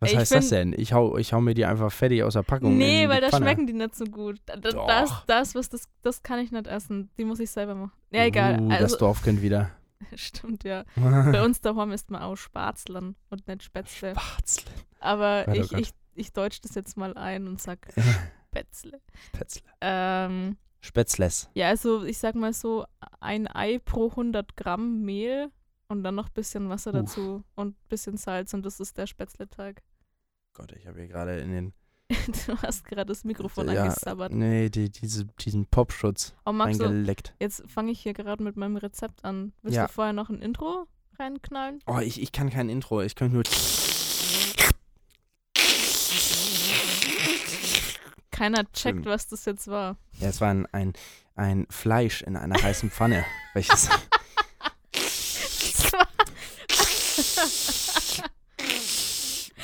Was ich heißt das find- denn? Ich hau, ich hau mir die einfach fertig aus der Packung. Nee, weil da schmecken die nicht so gut. Da, da, Doch. das, das, was das, das kann ich nicht essen. Die muss ich selber machen. Ja, egal. Uh, das Also, Dorfkind wieder. stimmt, ja. Bei uns daheim isst man auch Spätzlern und nicht Spätzle. Spatzle. Aber Gott, oh ich, Gott. ich, ich deutsch das jetzt mal ein und sag Spätzle. Spätzle. Ähm, Spätzles. ja, also ich sag mal so, ein Ei pro 100 Gramm Mehl und dann noch ein bisschen Wasser Uff. dazu und ein bisschen Salz und das ist der Spätzleteig. Gott, ich habe hier gerade in den. du hast gerade das Mikrofon ja, angesabbert. Nee, die, diese, diesen Popschutz Oh, magst du, eingeleckt. jetzt fange ich hier gerade mit meinem Rezept an. Willst Ja. du vorher noch ein Intro reinknallen? Oh, ich, ich kann kein Intro. Ich könnte nur. Keiner checkt, was das jetzt war. Ja, es war ein, ein, ein Fleisch in einer heißen Pfanne. welches.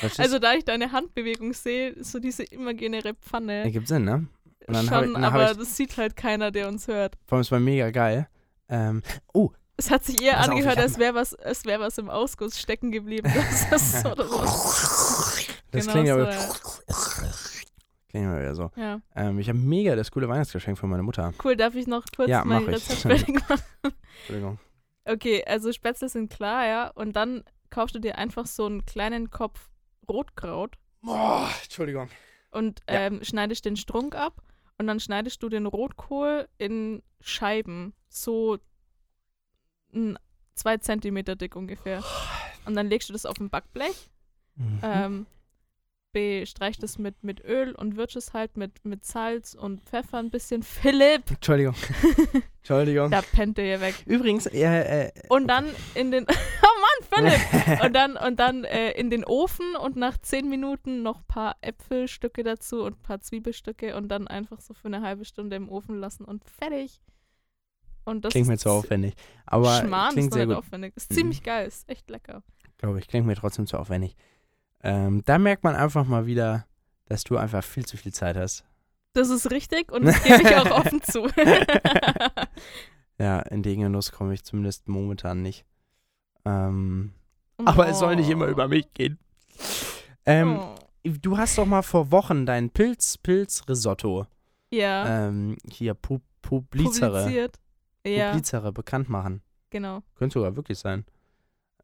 Verstehst also da ich deine Handbewegung sehe, ist so diese imaginäre Pfanne. Ergibt Sinn, ne? Schon, ich- aber ich- das sieht halt keiner, der uns hört. Vor allem, es war mega geil. Ähm, oh, Es hat sich eher auf, angehört, als wäre was, als wär was im Ausguss stecken geblieben. Das ist so, das das Genau klingt so, aber. ja. Klingt aber wieder so. ja. Ähm, ich habe mega das coole Weihnachtsgeschenk von meiner Mutter. Cool, darf ich noch kurz Ja, mein. Rezept fertig machen? Entschuldigung. Okay, also Spätzle sind klar, ja. Und dann kaufst du dir einfach so einen kleinen Kopf Rotkraut Boah, Entschuldigung. und Ja. ähm, schneidest den Strunk ab und dann schneidest du den Rotkohl in Scheiben, so n- zwei Zentimeter dick ungefähr. Und dann legst du das auf ein Backblech, Mhm. ähm, bestreichst es mit, mit Öl und würzt es halt mit, mit Salz und Pfeffer ein bisschen. Philipp! Entschuldigung. Entschuldigung. Da pennt er hier weg. Übrigens, äh, äh, Und dann in den. Oh Mann, Philipp! Und dann, und dann äh, in den Ofen und nach zehn Minuten noch ein paar Äpfelstücke dazu und ein paar Zwiebelstücke und dann einfach so für eine halbe Stunde im Ofen lassen und fertig. Und das klingt mir zu aufwendig. Aber Schmarrn klingt ist sehr nicht gut, aufwendig. Ist Mhm. ziemlich geil, ist echt lecker. glaube ich. Klingt mir trotzdem zu aufwendig. Ähm, da merkt man einfach mal wieder, dass du einfach viel zu viel Zeit hast. Das ist richtig und das gebe ich auch offen zu. Ja, in den Genuss komme ich zumindest momentan nicht. Ähm, aber es soll nicht immer über mich gehen. Ähm, Oh. Du hast doch mal vor Wochen dein Pilz-Pilz-Risotto Ja, ähm, hier pu publizere, publiziert. Ja, publizere bekannt machen. genau. Könnte sogar wirklich sein.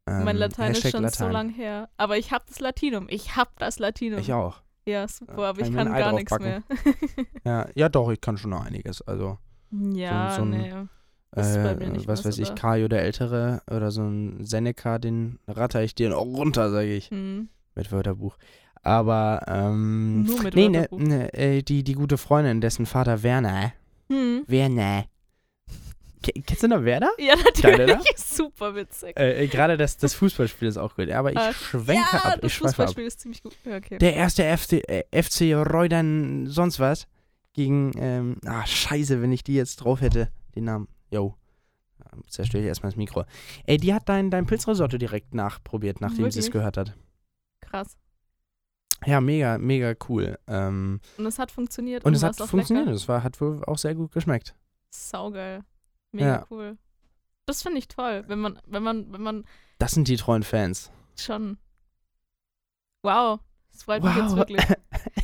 Ähm, mein Latein ist Hashtag schon so Latein. lang her. Aber ich habe das Latinum. Ich habe das Latinum. Ich auch. Ja, super, aber kann ich kann gar nichts mehr. Ja, ja, doch, ich kann schon noch einiges. Also, ja, so ein- nee. Ist äh, nicht was weiß so ich, da. Kajo der Ältere oder so ein Seneca, den ratter ich dir auch runter, sage ich, Hm. mit Wörterbuch. Aber, ähm, Nur mit nee, ne, Wörterbuch. ne, äh, die, die gute Freundin, dessen Vater Werner, Hm. Werner. Ke- Kennst du noch Werner? Ja, natürlich. Super witzig. Äh, äh, Gerade das, das Fußballspiel ist auch gut. Aber ich Ah, schwenke ja, ab. das Ich ab. Fußballspiel ist ziemlich gut. Ja, okay. Der erste FC, äh, FC Reudern sonst was gegen, ähm, ah, scheiße, wenn ich die jetzt drauf hätte, den Namen. Yo. Zerstöre ich erstmal das Mikro. Ey, die hat dein, dein Pilzrisotto direkt nachprobiert, nachdem sie es Wirklich? gehört hat. Krass. Ja, mega, mega cool. Ähm, Und es hat funktioniert. und es hat funktioniert. Es war, hat wohl auch sehr gut geschmeckt. Saugeil. Mega Ja. cool. Das finde ich toll, wenn man, wenn man, wenn man Das sind die treuen Fans. schon. Wow. Das freut mich jetzt Wow. wirklich.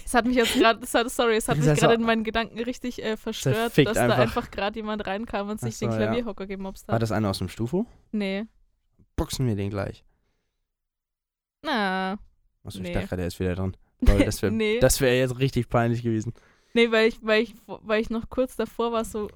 Es hat mich jetzt gerade, sorry, es hat mich gerade so- in meinen Gedanken richtig äh, verstört, dass da einfach. einfach gerade jemand reinkam und sich so, den ja. Klavierhocker gemobst War hat. das einer aus dem Stufo? Nee. Boxen wir den gleich. Na. Achso, Nee. ich dachte gerade, der ist wieder drin. Toll, das wäre nee. das wär jetzt richtig peinlich gewesen. Nee, weil ich, weil ich, weil ich noch kurz davor war, so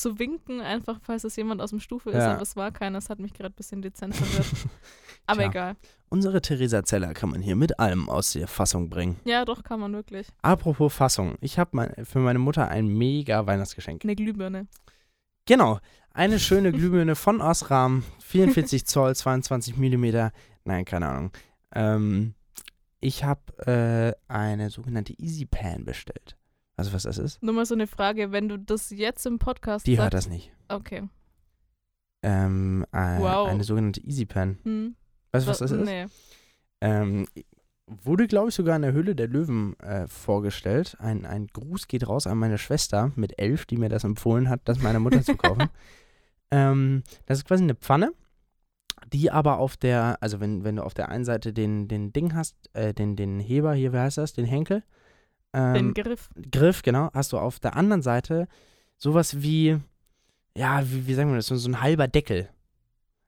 zu winken, einfach falls es jemand aus dem Stufe ist, Ja. aber es war keiner. Das hat mich gerade ein bisschen dezent verwirrt. Aber Tja. egal. Unsere Theresa Zeller kann man hier mit allem aus der Fassung bringen. Ja, doch, kann man wirklich. Apropos Fassung. Ich habe mein, für meine Mutter ein mega Weihnachtsgeschenk. Eine Glühbirne. Genau. Eine schöne Glühbirne von Osram. 44 Zoll, 22 Millimeter. Nein, keine Ahnung. Ähm, ich habe äh, eine sogenannte Easy Pan bestellt. Also was das ist? Nur mal so eine Frage, wenn du das jetzt im Podcast Die sagst. hört das nicht. Okay. Ähm, äh, Wow. Eine sogenannte Easy Pan. Hm. Weißt du, was das ist? Nee. Ähm, wurde, glaube ich, sogar in der Höhle der Löwen äh, vorgestellt. Ein, ein Gruß geht raus an meine Schwester mit elf, die mir das empfohlen hat, das meiner Mutter zu kaufen. ähm, das ist quasi eine Pfanne. die aber auf der, also wenn, wenn du auf der einen Seite den, den Ding hast, äh, den, den Heber hier, wie heißt das, den Henkel, ähm, Den Griff. Griff, genau, hast du auf der anderen Seite sowas wie, ja, wie, wie sagen wir das, so, so ein halber Deckel.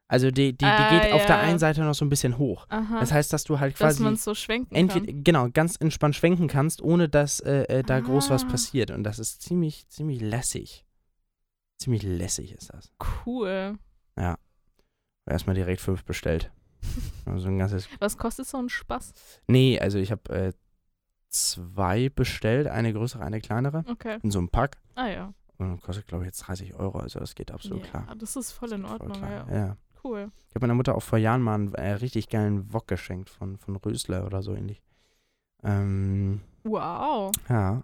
Also die, die, die Ah, geht auf der ja. einen Seite noch so ein bisschen hoch. Aha. Das heißt, dass du halt dass quasi man so schwenken entweder, kann. genau, ganz entspannt schwenken kannst, ohne dass äh, äh, da groß was Ah. passiert. Und das ist ziemlich, ziemlich lässig. Ziemlich lässig ist das. Cool. Erstmal direkt fünf bestellt. Also ein ganzes. Was kostet so ein Spaß? Nee, also ich habe äh, zwei bestellt, eine größere, eine kleinere, Okay. in so einem Pack. Ah ja. Und kostet, glaube ich, jetzt 30 Euro. Also das geht absolut ja, klar. Das ist voll in Voll Ordnung, klar. ja. ja. Cool. Ich habe meiner Mutter auch vor Jahren mal einen äh, richtig geilen Wok geschenkt von, von Rösler oder so ähnlich. Ähm, Wow. ja,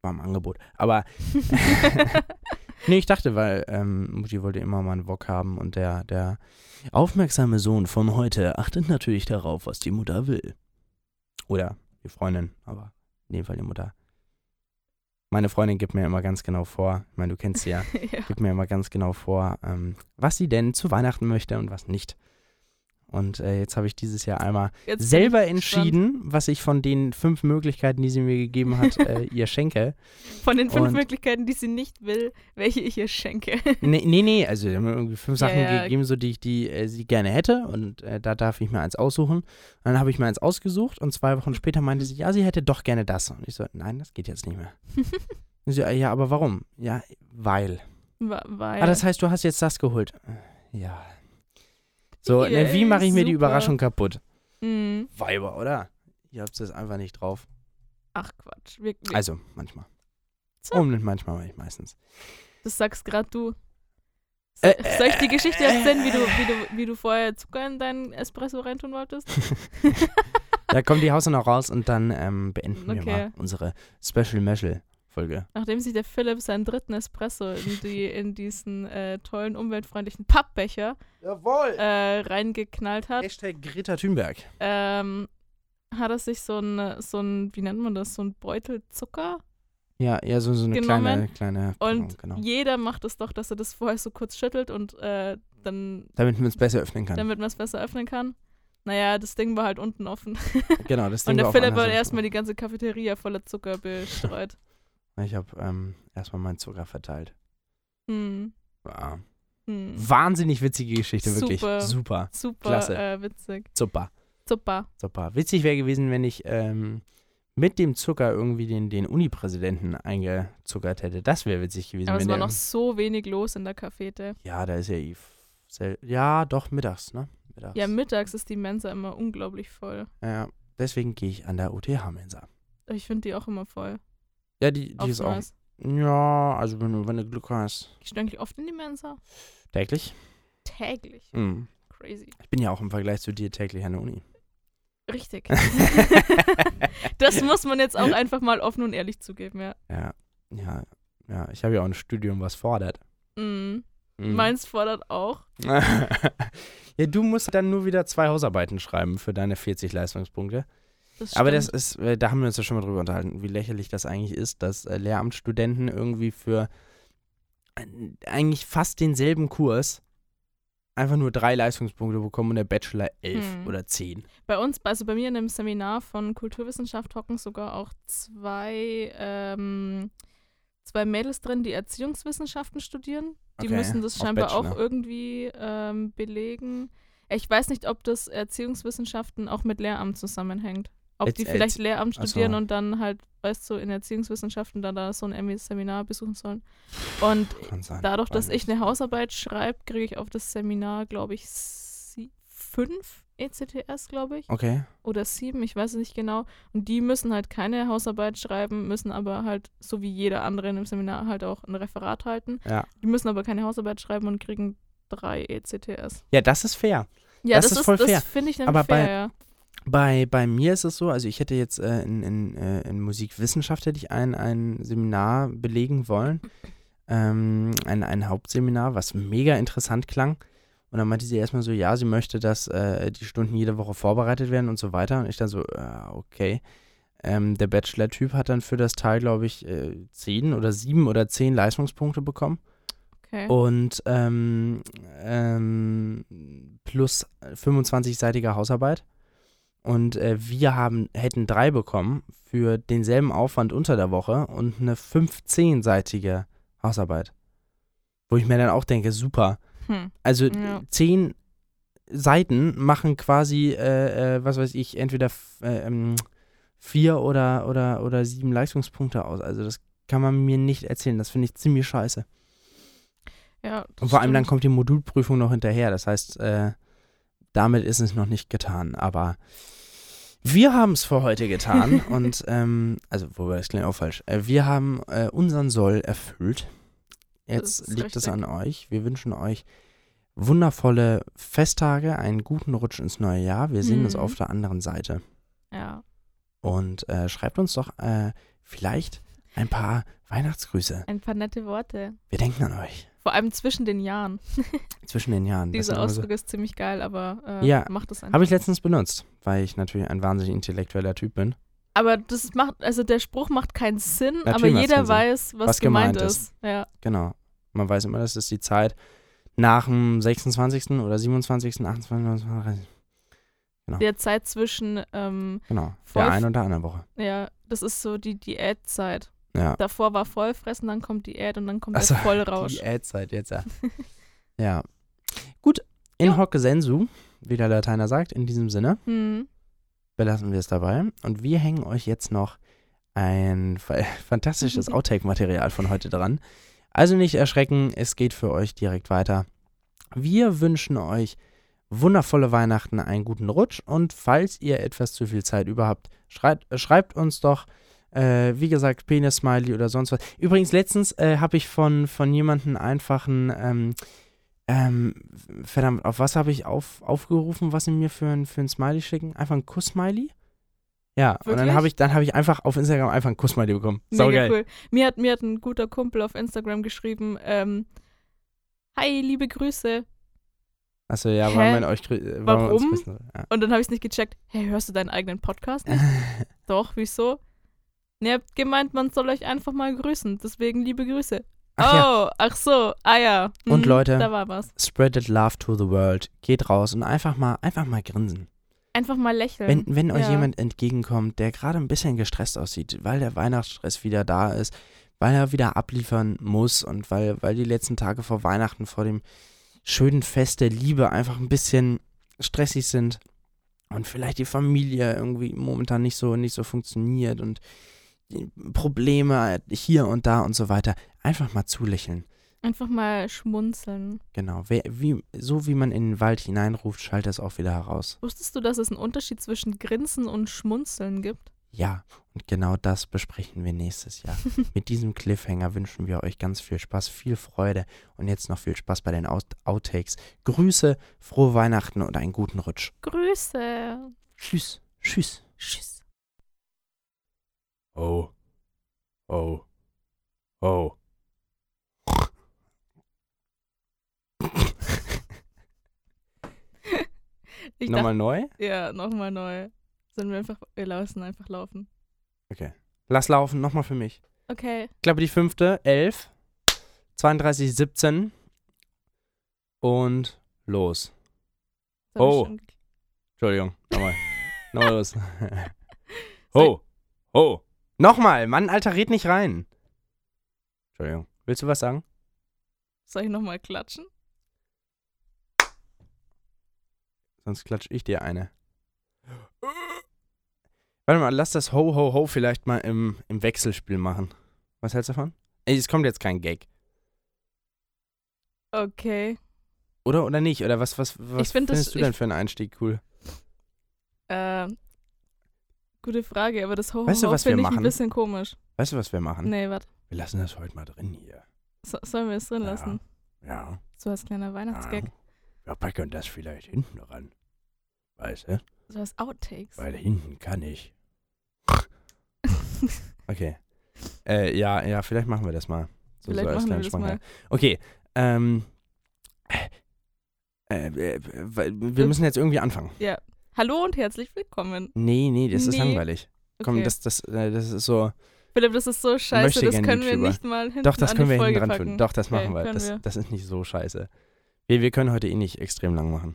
war im Angebot. Aber nee, ich dachte, weil ähm, Mutti wollte immer mal einen Wok haben und der, der aufmerksame Sohn von heute achtet natürlich darauf, was die Mutter will. Oder die Freundin, aber in dem Fall die Mutter. Meine Freundin gibt mir immer ganz genau vor, ich meine, du kennst sie ja, ja. gibt mir immer ganz genau vor, ähm, was sie denn zu Weihnachten möchte und was nicht. Und äh, jetzt habe ich dieses Jahr einmal Jetzt selber ich gespannt. entschieden, was ich von den fünf Möglichkeiten, die sie mir gegeben hat, äh, ihr schenke. Von den fünf Und- Möglichkeiten, die sie nicht will, welche ich ihr schenke. Nee, nee, nee, also sie haben mir irgendwie fünf Ja, Sachen ja. gegeben, so die, ich- die äh, sie gerne hätte. Und äh, da darf ich mir eins aussuchen. Und dann habe ich mir eins ausgesucht und zwei Wochen später meinte sie, ja, sie hätte doch gerne das. Und ich so, nein, das geht jetzt nicht mehr. Sie ja, aber warum? Ja, weil. Weil. Ah, das heißt, du hast jetzt das geholt. Ja. So, ne, wie mache ich mir die. Überraschung kaputt? Mhm. Weiber, oder? Ihr habt es einfach nicht drauf. Ach Quatsch. Wir, wir, Also, manchmal. So. Und nicht manchmal, aber nicht meistens. das sagst gerade du. Äh, So, soll ich die Geschichte äh, erzählen, wie du, wie, du, wie du vorher Zucker in deinen Espresso reintun wolltest? Da kommt die Hause noch raus und dann ähm, beenden wir Okay. mal unsere Special Metal Folge. Nachdem sich der Philipp seinen dritten Espresso in, die, in diesen äh, tollen, umweltfreundlichen Pappbecher äh, reingeknallt hat, Hashtag Greta Thunberg. ähm, hat er sich so ein, so ein, wie nennt man das, so ein Beutel Zucker Ja, ja, so, so eine Genommen. kleine, kleine Und genau. jeder macht es doch, dass er das vorher so kurz schüttelt und äh, dann, Damit man es besser öffnen kann. damit man es besser öffnen kann. Naja, das Ding war halt unten offen. genau, das Ding Und der war Philipp hat erstmal die ganze Cafeteria voller Zucker bestreut. Ich habe ähm, erstmal meinen Zucker verteilt. hm. Ja. Hm. Wahnsinnig witzige Geschichte, wirklich. Super. Super. Klasse. äh, witzig. Super. Super. Super. Witzig wäre gewesen, wenn ich ähm, mit dem Zucker irgendwie den, den Uni-Präsidenten eingezuckert hätte. Das wäre witzig gewesen. Aber es war noch so wenig los in der Cafete. Ja, da ist ja eh Ja, doch, mittags, ne? Mittags. Ja, mittags ist die Mensa immer unglaublich voll. Ja, deswegen gehe ich an der UTH-Mensa. Ich finde die auch immer voll. Ja, die, die ist auch. Ja, also wenn du, wenn du Glück hast. Gehst du eigentlich oft in die Mensa? Täglich? Täglich. Mhm. Crazy. Ich bin ja auch im Vergleich zu dir täglich an der Uni. Richtig. das muss man jetzt auch einfach mal offen und ehrlich zugeben, ja. Ja, ja, ja. Ich habe ja auch ein Studium, was fordert. Mhm. Mhm. Meins fordert auch. ja, du musst dann nur wieder zwei Hausarbeiten schreiben für deine 40 Leistungspunkte. Das Aber das ist, äh, da haben wir uns ja schon mal drüber unterhalten, wie lächerlich das eigentlich ist, dass äh, Lehramtsstudenten irgendwie für äh, eigentlich fast denselben Kurs einfach nur drei Leistungspunkte bekommen und der Bachelor elf Hm. oder zehn. Bei uns, also bei mir in einem Seminar von Kulturwissenschaft hocken sogar auch zwei, ähm, zwei Mädels drin, die Erziehungswissenschaften studieren. Die Okay, müssen das scheinbar auch irgendwie ähm, belegen. Ich weiß nicht, ob das Erziehungswissenschaften auch mit Lehramt zusammenhängt. Ob die vielleicht Lehramt ach so. studieren und dann halt, weißt du, in Erziehungswissenschaften dann da so ein Emmy Seminar besuchen sollen. Und sein. dadurch, dass ich eine Hausarbeit schreibe, kriege ich auf das Seminar, glaube ich, sie- fünf ECTS, glaube ich. Okay. Oder sieben, ich weiß es nicht genau. Und die müssen halt keine Hausarbeit schreiben, müssen aber halt, so wie jeder andere in dem Seminar, halt auch ein Referat halten. Ja. Die müssen aber keine Hausarbeit schreiben und kriegen drei ECTS. Ja, das ist fair. Ja, Das das, ist voll fair. Das finde ich nämlich Aber bei- fair, ja. Bei, bei mir ist es so, also ich hätte jetzt äh, in, in, äh, in Musikwissenschaft hätte ich ein, ein Seminar belegen wollen. Ähm, ein, ein Hauptseminar, was mega interessant klang. Und dann meinte sie erstmal so, ja, sie möchte, dass äh, die Stunden jede Woche vorbereitet werden und so weiter. Und ich dann so, äh, okay. Ähm, der Bachelor-Typ hat dann für das Teil, glaube ich, äh, zehn oder sieben oder zehn Leistungspunkte bekommen. Okay. Und ähm, ähm, plus 25-seitiger Hausarbeit. Und äh, wir haben, hätten drei bekommen für denselben Aufwand unter der Woche und eine 15-seitige Hausarbeit. Wo ich mir dann auch denke, super. Hm. Also Ja. zehn Seiten machen quasi, äh, äh, was weiß ich, entweder äh, ähm, vier oder, oder, oder sieben Leistungspunkte aus. Also das kann man mir nicht erzählen. Das finde ich ziemlich scheiße. Ja, Und vor allem dann kommt die Modulprüfung noch hinterher. Das heißt, äh, damit ist es noch nicht getan. Aber wir haben es für heute getan. und, ähm, also, wobei, das klingt auch falsch. Äh, wir haben äh, unseren Soll erfüllt. Jetzt liegt es an euch. Wir wünschen euch wundervolle Festtage, einen guten Rutsch ins neue Jahr. Wir sehen uns Mhm. auf der anderen Seite. Ja. Und äh, schreibt uns doch äh, vielleicht ein paar Weihnachtsgrüße. Ein paar nette Worte. Wir denken an euch. Vor allem zwischen den Jahren. Zwischen den Jahren. Dieser immer so- Ausdruck ist ziemlich geil, aber äh, Ja, macht das einfach. Habe ich letztens benutzt, weil ich natürlich ein wahnsinnig intellektueller Typ bin. aber das macht, also der Spruch macht keinen Sinn, Natürlich aber jeder weiß, was, Was gemeint, gemeint ist. Ja. Genau. Man weiß immer, das ist die Zeit nach dem 26. oder 27., 28., 29. Der Zeit zwischen, ähm, Genau. Der einen und der anderen Woche. ja, das ist so die Diätzeit. Ja. Davor war Vollfressen, dann kommt Diät und dann kommt Ach so, der Vollrausch. Die Ad-Zeit jetzt, ja. ja. Gut. In Jo. hoc sensu, wie der Lateiner sagt, in diesem Sinne, Hm. belassen wir es dabei. Und wir hängen euch jetzt noch ein fa- fantastisches Outtake-Material von heute dran. Also nicht erschrecken, es geht für euch direkt weiter. Wir wünschen euch wundervolle Weihnachten, einen guten Rutsch und falls ihr etwas zu viel Zeit über habt, schreibt, schreibt uns doch, äh, wie gesagt, Penis-Smiley oder sonst was. Übrigens, letztens äh, habe ich von, von jemandem einfach ein, ähm, ähm, verdammt, auf was habe ich auf, aufgerufen, was sie mir für ein, für ein Smiley schicken? Einfach ein Kuss-Smiley? Ja, und dann Wirklich? habe ich, dann habe ich einfach auf Instagram einfach ein Kuss-Smiley bekommen. Mega Saugeil. cool. Mir hat, mir hat ein guter Kumpel auf Instagram geschrieben, ähm, Hi, liebe Grüße. Achso, ja, Hä? wollen wir euch Warum? grüßen? Ja. Und dann habe ich es nicht gecheckt. Hey, hörst du deinen eigenen Podcast? Doch, wieso? Ihr habt gemeint, man soll euch einfach mal grüßen. Deswegen liebe Grüße. Ach ja, oh, ach so. Ah ja. Und Mhm, Leute- Da war was. spreadet love to the world. Geht raus und einfach mal, einfach mal grinsen. Einfach mal lächeln. Wenn, wenn euch ja. jemand entgegenkommt, der gerade ein bisschen gestresst aussieht, weil der Weihnachtsstress wieder da ist, weil er wieder abliefern muss und weil, weil die letzten Tage vor Weihnachten, vor dem schönen Fest der Liebe einfach ein bisschen stressig sind und vielleicht die Familie irgendwie momentan nicht so, nicht so funktioniert und Probleme hier und da und so weiter. Einfach mal zulächeln. Einfach mal schmunzeln. Genau. Wer, wie, so wie man in den Wald hineinruft, schallt es auch wieder heraus. Wusstest du, dass es einen Unterschied zwischen Grinsen und Schmunzeln gibt? Ja, und genau das besprechen wir nächstes Jahr. Mit diesem Cliffhanger wünschen wir euch ganz viel Spaß, viel Freude und jetzt noch viel Spaß bei den Out Outtakes. Grüße, frohe Weihnachten und einen guten Rutsch. Grüße. Tschüss. Tschüss. Tschüss. Oh. Oh. Oh. Ich Nochmal neu? dachte, ja, nochmal neu. Sollen wir einfach, wir lassen einfach laufen. Lass laufen, nochmal für mich. Okay. Klappe die fünfte, 11, 32, 17 und los. Ich Oh. Entschuldigung, nochmal. nochmal los. Ho, ho. Nochmal, Mann, Alter, red nicht rein. Entschuldigung. Willst du was sagen? Soll ich nochmal klatschen? Sonst klatsch ich dir eine. Warte mal, lass das Ho, ho, ho vielleicht mal im, im Wechselspiel machen. Was hältst du davon? Ey, es kommt jetzt kein Gag. Okay. Oder oder nicht? Oder was, was, was find das- findest du ich- denn für einen Einstieg cool? Ähm, gute Frage, aber das Ho Weißt du, Ho finde ich ein bisschen komisch. Weißt du, was wir machen? Nee, warte. Wir lassen das heute mal drin hier. So, sollen wir es drin Ja. lassen? Ja. So als kleiner Weihnachtsgag. Wir packen das vielleicht hinten ran. Weißt du? So als Outtakes. Weil hinten kann ich. Okay. Äh, ja, ja, vielleicht machen wir das mal. So, Vielleicht so als kleinen mal. Okay. Ähm. Äh, äh, weil wir müssen jetzt irgendwie anfangen. Hallo und herzlich willkommen. Nee, nee, das ist Nee. langweilig. Komm, Okay. das, das, äh, das ist so. Philipp, das ist so scheiße, das können wir YouTuber. nicht mal hinten Doch, das können wir Folge hinten dran führen. Doch, das Okay, machen wir. Das, wir. das ist nicht so scheiße. Wir, wir können heute eh nicht extrem lang machen.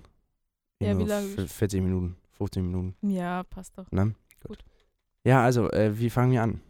Ja, Nur wie lange? v- 40 Minuten, 15 Minuten. Ja, passt doch. Ne? Gut. Gut. Ja, also, äh, wie fangen wir an?